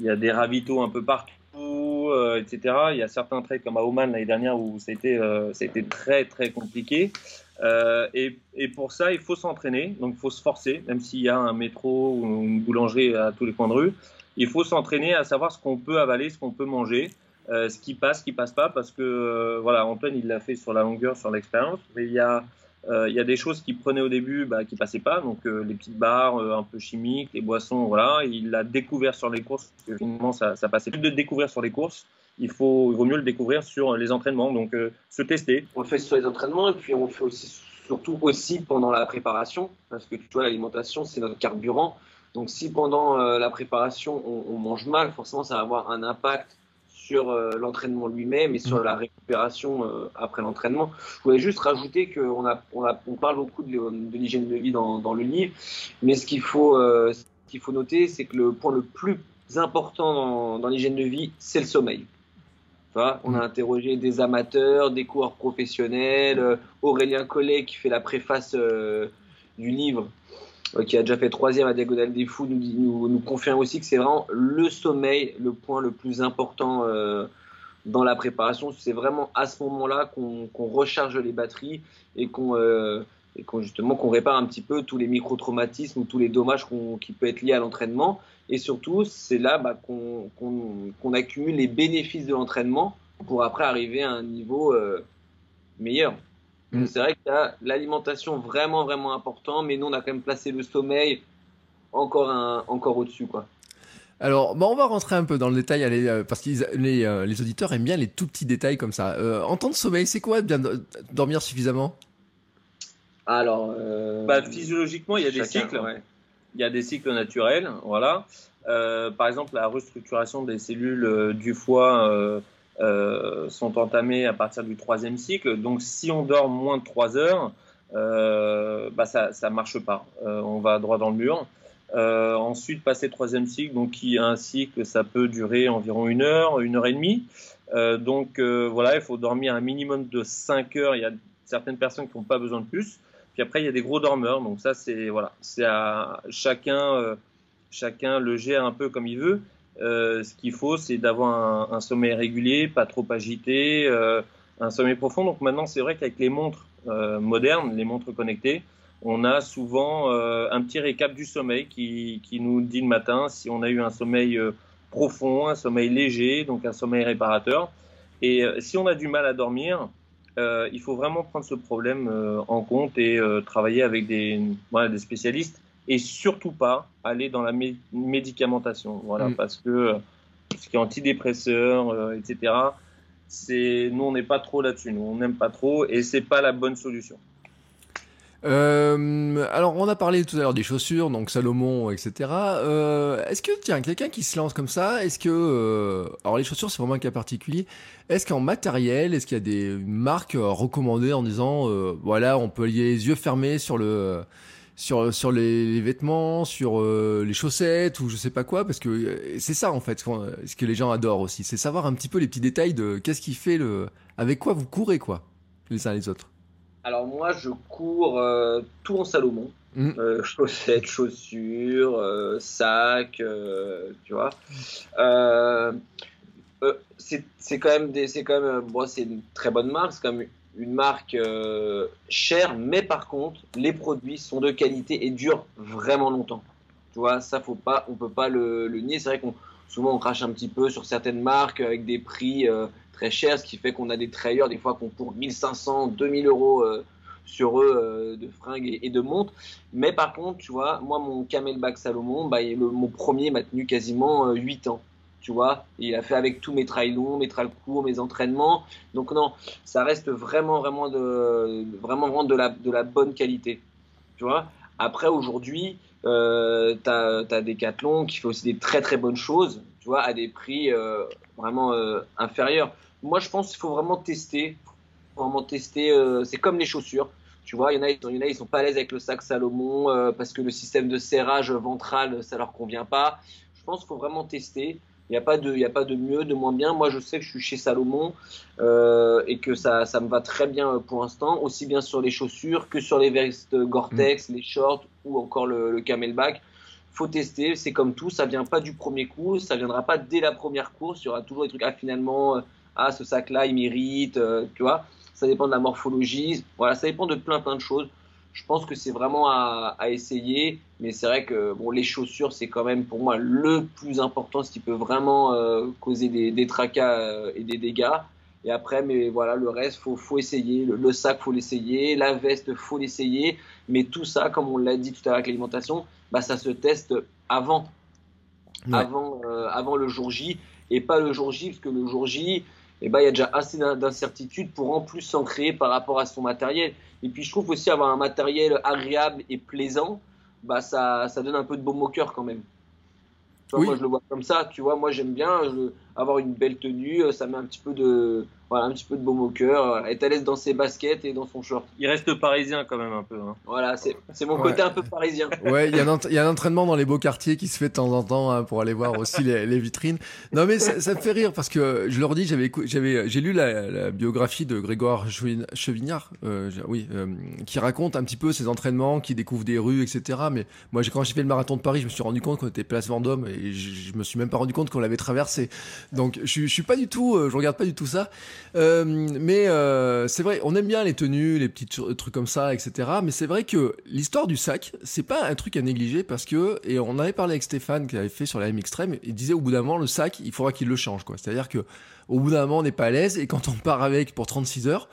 il ravitaux un peu partout, etc. Il y a certains trails comme à Oman l'année dernière où ça a été très très compliqué. Euh, et, pour ça, il faut s'entraîner, donc il faut se forcer, même s'il y a un métro ou une boulangerie à tous les coins de rue. Il faut s'entraîner à savoir ce qu'on peut avaler, ce qu'on peut manger, euh, ce qui passe, ce qui passe pas, parce que euh, voilà, Antoine il l'a fait sur la longueur, sur l'expérience, mais il y a il y a des choses qu'il prenait au début bah, qui passaient pas, donc euh, les petites barres un peu chimiques, les boissons, voilà. Il l'a découvert sur les courses, parce que finalement ça, ça passait plus de découvrir sur les courses il, faut, il vaut mieux le découvrir sur les entraînements, donc euh, se tester. On le fait sur les entraînements et puis on le fait aussi, surtout aussi pendant la préparation, parce que tu vois, l'alimentation, c'est notre carburant. Donc si pendant euh, la préparation, on, mange mal, forcément, ça va avoir un impact sur euh, l'entraînement lui-même et sur mm. la récupération après l'entraînement. Je voulais juste rajouter qu'on a, on, a, on parle beaucoup de, l'hygiène de vie dans, dans, le livre, mais ce qu'il faut, ce qu'il faut noter, c'est que le point le plus important dans, dans l'hygiène de vie, c'est le sommeil on a mm. interrogé des amateurs, des coureurs professionnels, euh, Aurélien Collet qui fait la préface euh, du livre, euh, qui a déjà fait troisième à Diagonale des Fous, nous, confirme aussi que c'est vraiment le sommeil le point le plus important dans la préparation. C'est vraiment à ce moment-là qu'on recharge les batteries et qu'on justement qu'on répare un petit peu tous les micro-traumatismes ou tous les dommages qui peuvent être liés à l'entraînement. Et surtout, c'est là bah, qu'on accumule les bénéfices de l'entraînement pour après arriver à un niveau euh, meilleur. Mm. C'est vrai que l'alimentation vraiment, vraiment important, mais nous, on a quand même placé le sommeil encore, un, encore au-dessus. quoi. Alors, bah, on va rentrer un peu dans le détail, allez, parce que les, les, auditeurs aiment bien les tout petits détails comme ça. en temps de sommeil, c'est quoi bien dormir suffisamment? Alors, bah, physiologiquement, il y a des cycles. Il y a des cycles naturels, voilà. par exemple, la restructuration des cellules du foie euh, sont entamés à partir du troisième cycle. Donc si on dort moins de 3 heures, euh, bah ça ne marche pas. Euh, on va droit dans le mur. ensuite, passer le troisième cycle, donc qui un cycle, ça peut durer environ une heure, une heure et demie. donc voilà, il faut dormir un minimum de 5 heures. Il y a certaines personnes qui n'ont pas besoin de plus. Puis après, il y a des gros dormeurs. Donc ça, c'est voilà, c'est à chacun, chacun le gère un peu comme il veut. Euh, ce qu'il faut, c'est d'avoir un, sommeil régulier, pas trop agité, euh, un sommeil profond. Donc maintenant, c'est vrai qu'avec les montres euh, modernes, les montres connectées, on a souvent un petit récap du sommeil qui, nous dit le matin si on a eu un sommeil profond, un sommeil léger, donc un sommeil réparateur. Et si on a du mal à dormir, il faut vraiment prendre ce problème en compte et travailler avec des spécialistes et surtout pas aller dans la médicamentation. Voilà, mm. parce que euh, ce qui est antidépresseur, euh, etc., c'est nous on n'est pas trop là-dessus, nous on n'aime pas trop et c'est pas la bonne solution. Euh, alors, on a parlé tout à l'heure des chaussures, donc Salomon, etc. est-ce que, tiens, quelqu'un qui se lance comme ça, est-ce que, alors les chaussures, c'est vraiment un cas particulier. Est-ce qu'en matériel, est-ce qu'il y a des marques recommandées en disant, voilà, on peut lier les yeux fermés sur le, sur sur les, vêtements, sur euh, les chaussettes ou je sais pas quoi, parce que euh, c'est ça en fait ce que les gens adorent aussi, c'est savoir un petit peu les petits détails de qu'est-ce qui fait le, avec quoi vous courez quoi, les uns les autres. Alors moi je cours euh, tout en Salomon, mmh. *laughs* chaussettes, chaussures, sacs, tu vois. c'est quand même des, c'est quand même, bon, c'est une très bonne marque, c'est quand même une marque euh, chère, mais par contre, les produits sont de qualité et durent vraiment longtemps. Tu vois, ça, faut pas, on peut pas le, nier. C'est vrai qu'on souvent on crache un petit peu sur certaines marques avec des prix euh, très chers, ce qui fait qu'on a des trailers des fois qu'on pour 1500, 2000 euros euh, sur eux de fringues et, de montres. Mais par contre, tu vois, moi, mon Camelback Salomon, bah, mon premier m'a tenu quasiment 8 ans tu vois. Il a fait avec tous mes trails longs, mes trails courts, mes entraînements. Donc non, ça reste vraiment, vraiment de, vraiment, vraiment de la, de la bonne qualité, tu vois. Après, aujourd'hui, euh, tu as, Decathlon qui fait aussi des très, très bonnes choses, tu vois, à des prix euh, vraiment euh, inférieurs. Moi, je pense qu'il faut vraiment tester. vraiment tester. Euh, c'est comme les chaussures. Tu vois, il y en a, il y en a, ils sont pas à l'aise avec le sac Salomon parce que le système de serrage ventral, ça leur convient pas. Je pense qu'il faut vraiment tester. Il n'y a, pas de, a pas de mieux, de moins bien. Moi, je sais que je suis chez Salomon euh, et que ça, ça me va très bien euh, pour l'instant, aussi bien sur les chaussures que sur les vestes Gore-Tex, mm. les shorts ou encore le, le camelback. faut tester, c'est comme tout, ça vient pas du premier coup, ça viendra pas dès la première course. Il y aura toujours des trucs, ah finalement, euh, ah ce sac-là, il mérite, tu vois. Ça dépend de la morphologie. Voilà, ça dépend de plein plein de choses je pense que c'est vraiment à, essayer. Mais c'est vrai que bon, les chaussures, c'est quand même pour moi le plus important, ce qui peut vraiment euh, causer des, tracas euh, et des dégâts. Et après, mais voilà, le reste, faut, faut essayer. Le, sac, faut l'essayer. La veste, faut l'essayer. Mais tout ça, comme on l'a dit tout à l'heure avec l'alimentation, bah, ça se teste avant, avant, euh, avant le jour J, et pas le jour J, parce que le jour J, eh ben, il y a déjà assez d'incertitudes pour en plus s'en créer par rapport à son matériel. Et puis je trouve aussi avoir un matériel agréable et plaisant, bah ça, ça donne un peu de baume au cœur quand même. Moi je le vois comme ça, tu vois, moi j'aime bien avoir une belle tenue, ça met un petit peu de, voilà, un petit peu de baume au cœur, être à l'aise dans ses baskets et dans son short. Il reste parisien quand même un peu. Hein. Voilà, c'est mon côté un peu parisien. *laughs* Ouais, il y, a un entraînement dans les beaux quartiers qui se fait de temps en temps hein, pour aller voir aussi les, vitrines. Non mais ça, me fait rire parce que je leur dis, j'avais j'ai lu la, biographie de Grégoire Chevignard, euh, oui, euh, qui raconte un petit peu ses entraînements, qui découvre des rues, etc. Mais moi, quand j'ai fait le marathon de Paris, je me suis rendu compte qu'on était place Vendôme et je, je me suis même pas rendu compte qu'on l'avait traversé. Donc je, je suis pas du tout, euh, je regarde pas du tout ça. Euh, mais euh, c'est vrai, on aime bien les tenues, les petits trucs comme ça, etc. Mais c'est vrai que l'histoire du sac, c'est pas un truc à négliger parce que, et on avait parlé avec Stéphane qui avait fait sur la M Extreme, il disait au bout d'un moment, le sac, il faudra qu'il le change, quoi. C'est-à-dire que au bout d'un moment, on n'est pas à l'aise et quand on part avec pour 36 heures,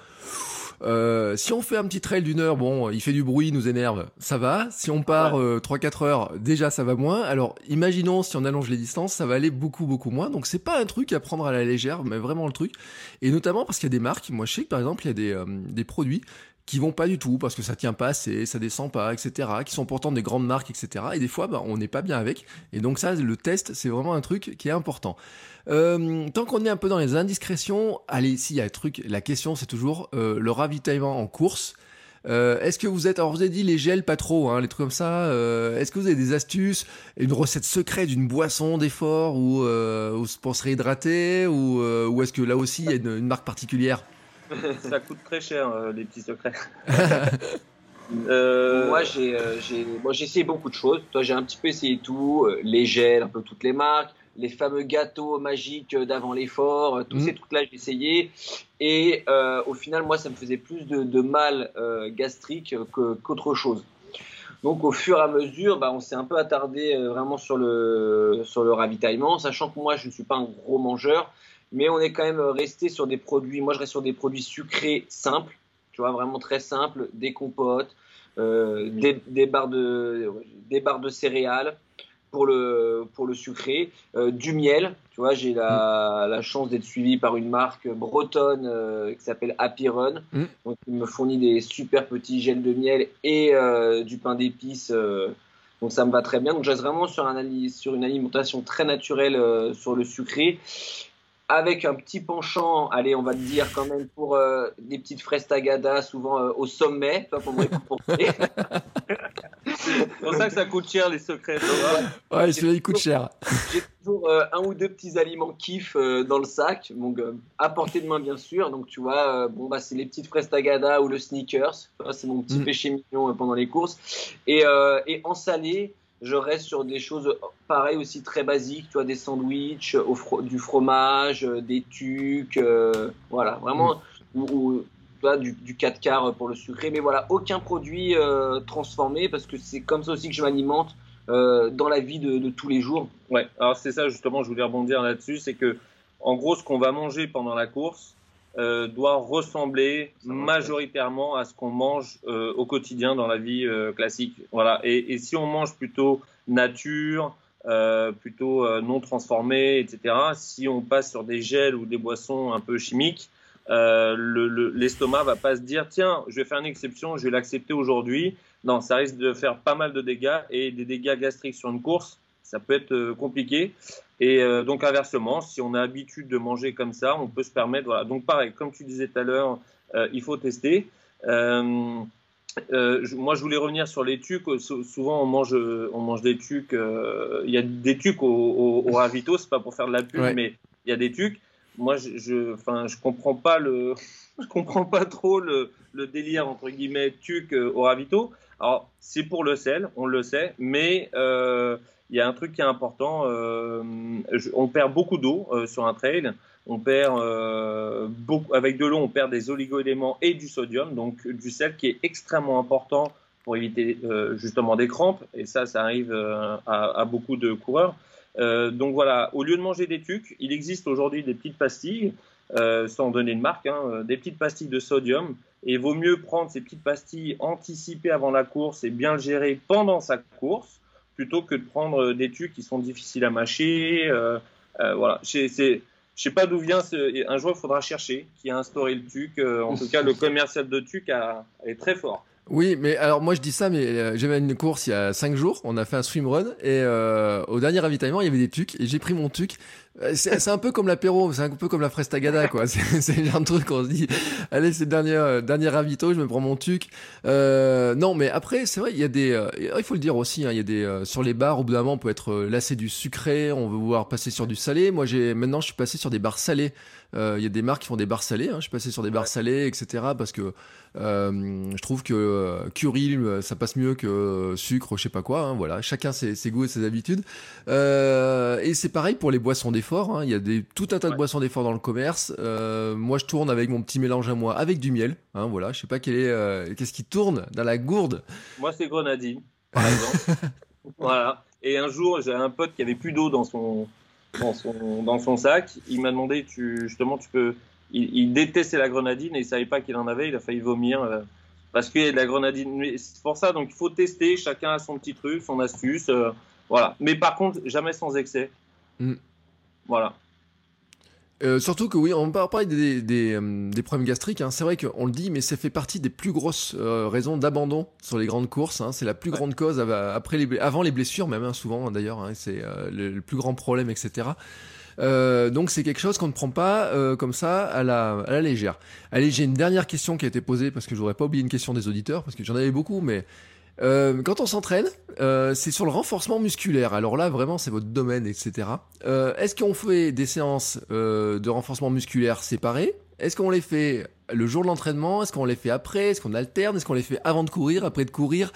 Euh, si on fait un petit trail d'une heure, bon, il fait du bruit, il nous énerve, ça va. Si on part euh, 3-4 heures, déjà ça va moins. Alors imaginons si on allonge les distances, ça va aller beaucoup beaucoup moins. Donc c'est pas un truc à prendre à la légère, mais vraiment le truc. Et notamment parce qu'il y a des marques. Moi je sais que par exemple il y a des, euh, des produits qui vont pas du tout parce que ça tient pas assez, ça descend pas, etc. Qui sont pourtant des grandes marques, etc. Et des fois, bah, on n'est pas bien avec. Et donc ça, le test, c'est vraiment un truc qui est important. Euh, tant qu'on est un peu dans les indiscrétions, allez, s'il y a un truc, la question c'est toujours euh, le ravitaillement en course. Euh, est-ce que vous êtes, alors vous avez dit les gels pas trop, hein, les trucs comme ça. Euh, est-ce que vous avez des astuces, une recette secrète d'une boisson d'effort ou, euh, pour se réhydrater ou, euh, ou est-ce que là aussi il y a une, une marque particulière? *laughs* Ça coûte très cher euh, les petits secrets. *laughs* Euh, Moi, j'ai, euh, j'ai, moi, j'ai essayé beaucoup de choses. Toi, j'ai un petit peu essayé tout, euh, les gels, un peu toutes les marques, les fameux gâteaux magiques d'avant l'effort, tous Mhm. ces trucs-là, j'ai essayé. Et au final, moi, ça me faisait plus de, de mal gastrique que, qu'autre chose. Donc, au fur et à mesure, bah, on s'est un peu attardé vraiment sur le, sur le ravitaillement, sachant que moi, je ne suis pas un gros mangeur, mais on est quand même resté sur des produits. Moi, je reste sur des produits sucrés simples, tu vois, vraiment très simples, des compotes, euh, des, des barres de, des barres de céréales pour le, pour le sucré, euh, du miel. Tu vois, j'ai la, la chance d'être suivi par une marque bretonne euh, qui s'appelle Happy Run. Mm. Donc, il me fournit des super petits gels de miel et du pain d'épices. donc, ça me va très bien. Donc, je reste vraiment sur, un, sur une alimentation très naturelle sur le sucré. Avec un petit penchant, allez, on va te dire quand même pour euh, des petites fraises tagada, souvent euh, au sommet, pour me récompenser. *laughs* C'est pour ça que ça coûte cher les secrets. Ouais, celui-là il coûte cher. J'ai toujours euh, un ou deux petits aliments kiff euh, dans le sac, donc euh, à portée de main bien sûr. Donc tu vois, euh, bon bah c'est les petites fraises tagada ou le sneakers. Ça, C'est mon petit Mm. péché mignon euh, pendant les courses. Et, euh, et en salé, je reste sur des choses pareil aussi très basiques. Tu vois, des sandwichs, au fro- du fromage, euh, des tucs, euh, voilà, vraiment ou, ou, vois, du, du 4 quarts pour le sucré. Mais voilà, aucun produit euh, transformé parce que c'est comme ça aussi que je m'alimente euh, dans la vie de, de tous les jours. Ouais, alors c'est ça justement, je voulais rebondir là-dessus, c'est que en gros, ce qu'on va manger pendant la course euh, doit ressembler majoritairement à ce qu'on mange euh, au quotidien dans la vie euh, classique. Voilà. Et, et si on mange plutôt nature, plutôt non transformé, etc. Si on passe sur des gels ou des boissons un peu chimiques, euh, le- le- l'estomac va pas se dire tiens, je vais faire une exception, je vais l'accepter aujourd'hui. Non, ça risque de faire pas mal de dégâts et des dégâts gastriques sur une course, ça peut être compliqué. Et euh, donc inversement, si on a l'habitude de manger comme ça, on peut se permettre. Voilà. Donc pareil, comme tu disais tout à l'heure, euh, il faut tester. Euh, moi, je voulais revenir sur les tucs. Sou- Souvent, on mange, on mange des tucs. Il y a des tucs au, au, au ravito. C'est pas pour faire de la pub, Ouais. mais il y a des tucs. Moi, je, je, enfin, je comprends pas le, *laughs* je comprends pas trop le, le délire entre guillemets tuc au ravito. Alors, c'est pour le sel, on le sait, mais il y a un truc qui est important. euh, on perd beaucoup d'eau euh, sur un trail. On perd euh, beaucoup, avec de l'eau, on perd des oligo-éléments et du sodium, donc du sel qui est extrêmement important pour éviter justement des crampes. Et ça, ça arrive à, beaucoup de coureurs. Donc voilà, au lieu de manger des tucs, il existe aujourd'hui des petites pastilles, sans donner de marque, hein, des petites pastilles de sodium. Et il vaut mieux prendre ces petites pastilles anticipées avant la course et bien le gérer pendant sa course, plutôt que de prendre des tucs qui sont difficiles à mâcher. Euh, euh, voilà, c'est, je sais pas d'où vient ce. Un jour, il faudra chercher qui a instauré le TUC. Euh, en tout cas, le *laughs* commercial de TUC a, est très fort. Oui, mais alors moi je dis ça, mais euh, j'avais une course il y a 5 jours, on a fait un swimrun et euh, au dernier ravitaillement il y avait des tucs et j'ai pris mon tuc. Euh, C'est un peu comme l'apéro, c'est un peu comme la fraise tagada quoi. *laughs* C'est c'est le genre de truc on se dit, allez c'est le dernier euh, dernier ravito, je me prends mon tuc. Euh, non, mais après c'est vrai il y a des, euh, il faut le dire aussi, hein, il y a des euh, sur les bars au bout d'un moment on peut être lassé du sucré, on veut voir passer sur du salé. Moi j'ai maintenant je suis passé sur des bars salés. Euh, Il y a des marques qui font des bars salés. Hein. Je suis passé sur des bars salés, etc. Parce que euh, je trouve que euh, curry, euh, ça passe mieux que sucre, je sais pas quoi. Hein, voilà, chacun ses, ses goûts et ses habitudes. Euh, et c'est pareil pour les boissons d'effort. Hein. Il y a des, tout un tas de boissons d'effort dans le commerce. Euh, moi, je tourne avec mon petit mélange à moi, avec du miel. Hein, voilà, je sais pas quel est, qu'est-ce qui tourne dans la gourde. Moi, c'est grenadine, par exemple. *laughs* voilà. Et un jour, j'ai un pote qui avait plus d'eau dans son, dans son, dans son sac. Il m'a demandé, tu, justement, tu peux, il, détestait la grenadine et il savait pas qu'il en avait. Il a failli vomir parce qu'il y a de la grenadine. C'est pour ça, donc il faut tester. Chacun a son petit truc, son astuce. voilà. Mais par contre, jamais sans excès. Mm. Voilà. Euh, surtout que oui, on parle pas des, des, euh, des, problèmes gastriques, hein. c'est vrai qu'on le dit, mais ça fait partie des plus grosses euh, raisons d'abandon sur les grandes courses. Hein. C'est la plus grande cause après les, avant les blessures, même hein, souvent d'ailleurs, c'est le, plus grand problème, etc. donc c'est quelque chose qu'on ne prend pas comme ça à la, à la légère. Allez, j'ai une dernière question qui a été posée parce que je voudrais pas oublier une question des auditeurs parce que j'en avais beaucoup, mais euh, quand on s'entraîne, euh, c'est sur le renforcement musculaire. Alors là, vraiment, c'est votre domaine, etc. Euh, Est-ce qu'on fait des séances euh, de renforcement musculaire séparées? Est-ce qu'on les fait le jour de l'entraînement? Est-ce qu'on les fait après? Est-ce qu'on alterne? Est-ce qu'on les fait avant de courir, après de courir?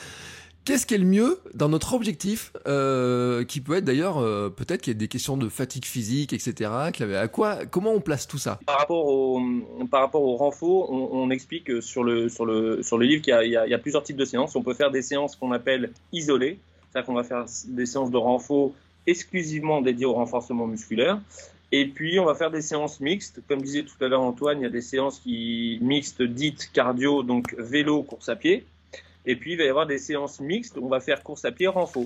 Qu'est-ce qui est le mieux dans notre objectif, euh, qui peut être d'ailleurs euh, peut-être qu'il y a des questions de fatigue physique, etc. À quoi, comment on place tout ça? Par rapport au par rapport au renfort, on, explique sur le sur le sur le livre qu'il y, y, a plusieurs types de séances. On peut faire des séances qu'on appelle isolées, c'est-à-dire qu'on va faire des séances de renfort exclusivement dédiées au renforcement musculaire. Et puis, on va faire des séances mixtes. Comme disait tout à l'heure Antoine, il y a des séances qui mixtes dites cardio, donc vélo, course à pied. Et puis, il va y avoir des séances mixtes. On va faire course à pied renfort.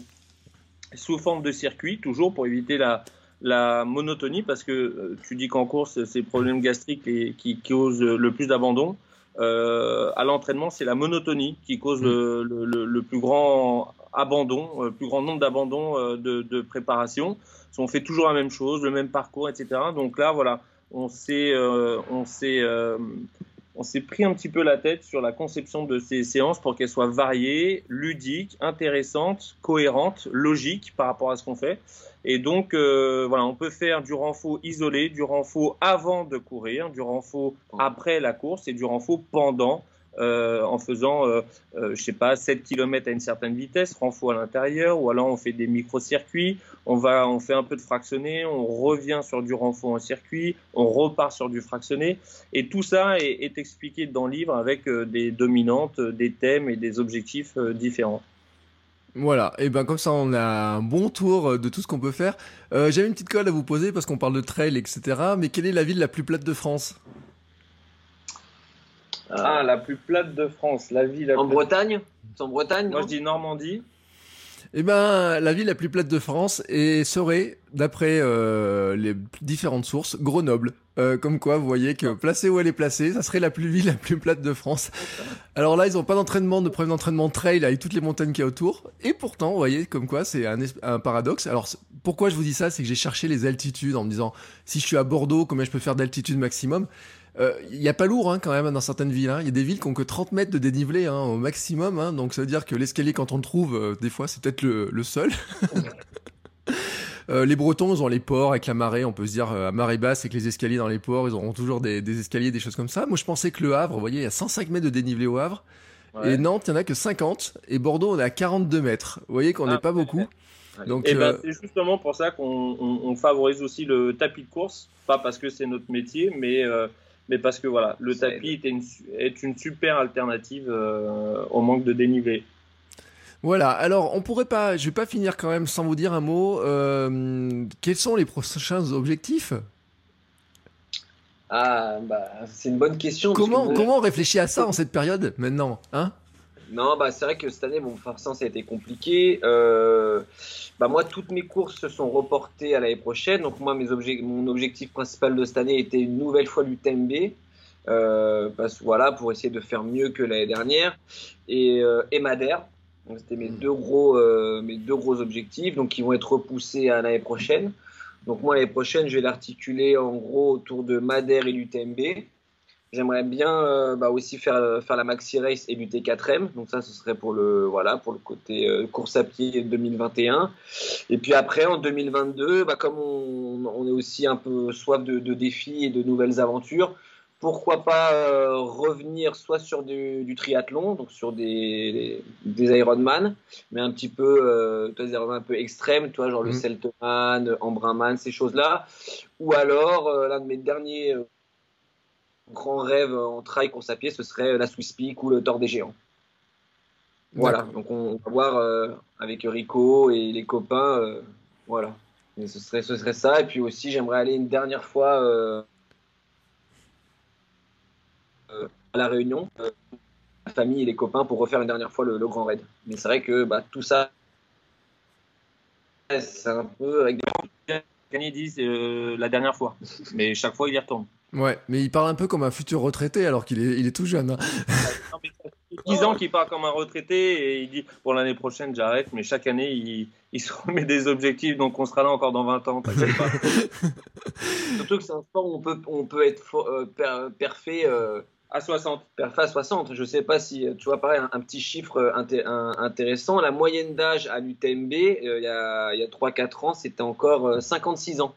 Sous forme de circuit, toujours pour éviter la, la monotonie, parce que euh, tu dis qu'en course, c'est le problème gastrique qui, qui cause le plus d'abandon. Euh, à l'entraînement, c'est la monotonie qui cause le, le, le, plus grand abandon, le plus grand nombre d'abandons euh, de, de, préparation. On fait toujours la même chose, le même parcours, etc. Donc là, voilà, on s'est, euh, on s'est, euh, on s'est pris un petit peu la tête sur la conception de ces séances pour qu'elles soient variées, ludiques, intéressantes, cohérentes, logiques par rapport à ce qu'on fait. Et donc, euh, voilà, on peut faire du renfort isolé, du renfort avant de courir, du renfort après la course et du renfort pendant. Euh, en faisant, euh, euh, je sais pas, 7 km à une certaine vitesse, renfort à l'intérieur, ou alors on fait des micro-circuits, on va, on fait un peu de fractionné, on revient sur du renfort en circuit, on repart sur du fractionné, et tout ça est, expliqué dans le livre avec des dominantes, des thèmes et des objectifs différents. Voilà, et ben comme ça on a un bon tour de tout ce qu'on peut faire. Euh, J'avais une petite colle à vous poser parce qu'on parle de trail, etc. Mais quelle est la ville la plus plate de France? Ah, la plus plate de France, la ville. en Bretagne? C'est en Bretagne Moi je dis Normandie. Eh ben, la ville la plus plate de France et serait, d'après euh, les différentes sources, Grenoble. Euh, comme quoi, vous voyez que placée où elle est placée, ça serait la plus ville la plus plate de France. Alors là, ils n'ont pas d'entraînement, de problème d'entraînement trail avec toutes les montagnes qu'il y a autour. Et pourtant, vous voyez, comme quoi, c'est un, un, paradoxe. Alors, pourquoi je vous dis ça? C'est que j'ai cherché les altitudes en me disant, si je suis à Bordeaux, combien je peux faire d'altitude maximum? Il euh, n'y a pas lourd hein, quand même dans certaines villes. Il hein. y a des villes qui ont que 30 mètres de dénivelé hein, au maximum. Donc ça veut dire que l'escalier, quand on le trouve, euh, des fois, c'est peut-être le, seul. *laughs* Euh, les Bretons, ils ont les ports avec la marée. On peut se dire à marée basse, avec les escaliers dans les ports, ils auront toujours des, escaliers, des choses comme ça. Moi, je pensais que le Havre, vous voyez, il y a 105 mètres de dénivelé au Havre. Et Nantes, il n'y en a que 50. Et Bordeaux, on est à 42 mètres. Vous voyez qu'on n'est ah, pas beaucoup. Donc, et ben, c'est justement pour ça qu'on favorise aussi le tapis de course. Pas parce que c'est notre métier, mais mais parce que voilà, le tapis est une, est une, super alternative euh, au manque de dénivelé. Voilà, alors on pourrait pas, je vais pas finir quand même sans vous dire un mot. Euh, quels sont les prochains objectifs? Ah, bah, c'est une bonne question. Comment, comment on réfléchit à ça en cette période maintenant hein? Non, bah, c'est vrai que cette année, bon, forcément, ça a été compliqué. Euh, bah, moi, toutes mes courses se sont reportées à l'année prochaine. Donc, moi, mes mon objectif principal de cette année était une nouvelle fois l'UTMB. Euh, parce, voilà, pour essayer de faire mieux que l'année dernière. Et, euh, et Madère. C'était mes, hmm. deux gros, mes deux gros objectifs, donc qui vont être repoussés à l'année prochaine. Donc, moi, l'année prochaine, je vais l'articuler en gros autour de Madère et l'UTMB. J'aimerais bien euh, bah, aussi faire, faire la Maxi Race et lutter 4M. Donc ça, ce serait pour le, voilà, pour le côté euh, course à pied 2021. Et puis après, en 2022, bah, comme on, on, est aussi un peu soif de, de, défis et de nouvelles aventures, pourquoi pas euh, revenir soit sur du, du, triathlon, donc sur des, des Ironman, mais un petit peu, des Ironman un peu extrêmes, toi, genre le mmh. Seltman, Embrunman, ces choses-là. Ou alors, l'un de mes derniers grand rêve en trail course à pied, ce serait la Swiss Peak ou le Tour des Géants. Voilà, donc on va voir euh, avec Rico et les copains, euh, voilà. ce serait, ce serait ça. Et puis aussi, j'aimerais aller une dernière fois euh, la Réunion, la famille et les copains pour refaire une dernière fois le, Grand Raid. Mais c'est vrai que bah, tout ça, c'est un peu avec des gagné 10 la dernière fois. Mais chaque fois, il y retourne. Ouais, mais il parle un peu comme un futur retraité alors qu'il est, il est tout jeune. Hein. 10 ans qu'il part comme un retraité et il dit pour l'année prochaine j'arrête, mais chaque année il, il, se *laughs* remet des objectifs donc on sera là encore dans 20 ans. Pas. Surtout que c'est un sport où on peut, on peut être euh, parfait. Euh, à 60. Parfait à 60. Je sais pas si tu vois pareil un, petit chiffre euh, intéressant. La moyenne d'âge à l'UTMB il y a, a 3-4 ans c'était encore 56 ans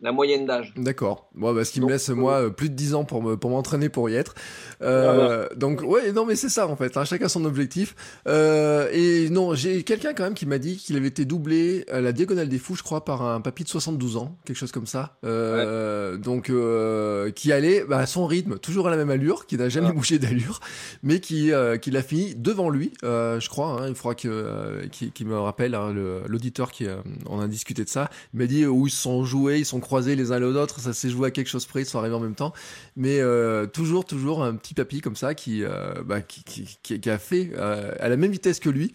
la moyenne d'âge. D'accord. Bon, bah, ce qui me laisse, moi, euh, plus de 10 ans pour me, pour m'entraîner pour y être. Euh, donc, ouais, non, mais c'est ça, en fait. Hein, chacun son objectif. Euh, et non, j'ai quelqu'un quand même qui m'a dit qu'il avait été doublé à la Diagonale des Fous, je crois, par un papy de 72 ans, quelque chose comme ça. Euh, Donc, euh, qui allait bah, à son rythme, toujours à la même allure, qui n'a jamais bougé d'allure, mais qui, euh, qui l'a fini devant lui, je crois. Hein, il faudra que, qui, me rappelle, hein, l'auditeur qui, on a discuté de ça. Il m'a dit où ils sont joués, ils sont croisés les uns les autres, ça s'est joué à quelque chose près, ils sont arrivés en même temps. Mais euh, toujours, toujours un petit papy comme ça qui, euh, bah, qui, qui, qui, a fait euh, à la même vitesse que lui.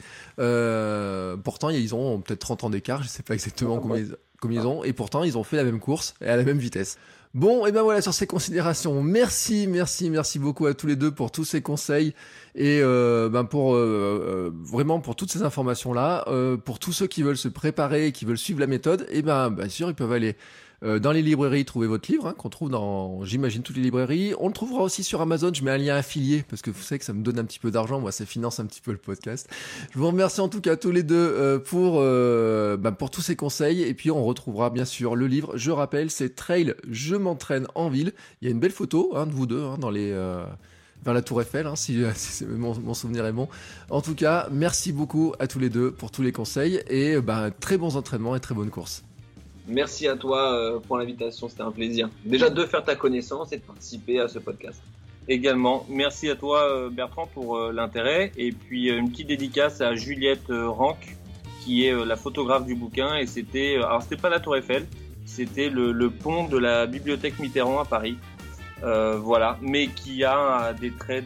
pourtant, ils ont peut-être 30 ans d'écart, je sais pas exactement combien ils, combien ils ont, et pourtant, ils ont fait la même course et à la même vitesse. Bon, et ben voilà sur ces considérations. Merci, merci, merci beaucoup à tous les deux pour tous ces conseils et euh, ben pour euh, vraiment pour toutes ces informations là. pour tous ceux qui veulent se préparer, qui veulent suivre la méthode, et ben bien sûr ils peuvent aller euh, dans les librairies, trouvez votre livre, hein, qu'on trouve dans, j'imagine, toutes les librairies. On le trouvera aussi sur Amazon. Je mets un lien affilié parce que vous savez que ça me donne un petit peu d'argent. Moi, ça finance un petit peu le podcast. Je vous remercie en tout cas tous les deux euh, pour, euh, bah, pour tous ces conseils. Et puis, on retrouvera bien sûr le livre. Je rappelle, c'est Trail, je m'entraîne en ville. Il y a une belle photo hein, de vous deux hein, dans les vers la Tour Eiffel, hein, si, *laughs* si mon, mon, souvenir est bon. En tout cas, merci beaucoup à tous les deux pour tous les conseils et bah, très bons entraînements et très bonnes courses. Merci à toi euh, pour l'invitation, c'était un plaisir. Déjà de faire ta connaissance et de participer à ce podcast. Également, merci à toi euh, Bertrand pour euh, l'intérêt et puis une petite dédicace à Juliette Rank qui est la photographe du bouquin et c'était alors c'était pas la Tour Eiffel, c'était le, pont de la bibliothèque Mitterrand à Paris. voilà, mais qui a des traits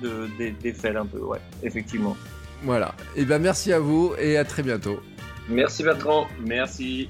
d'Eiffel un peu, ouais, effectivement. Voilà. Et eh ben merci à vous et à très bientôt. Merci Bertrand. Merci.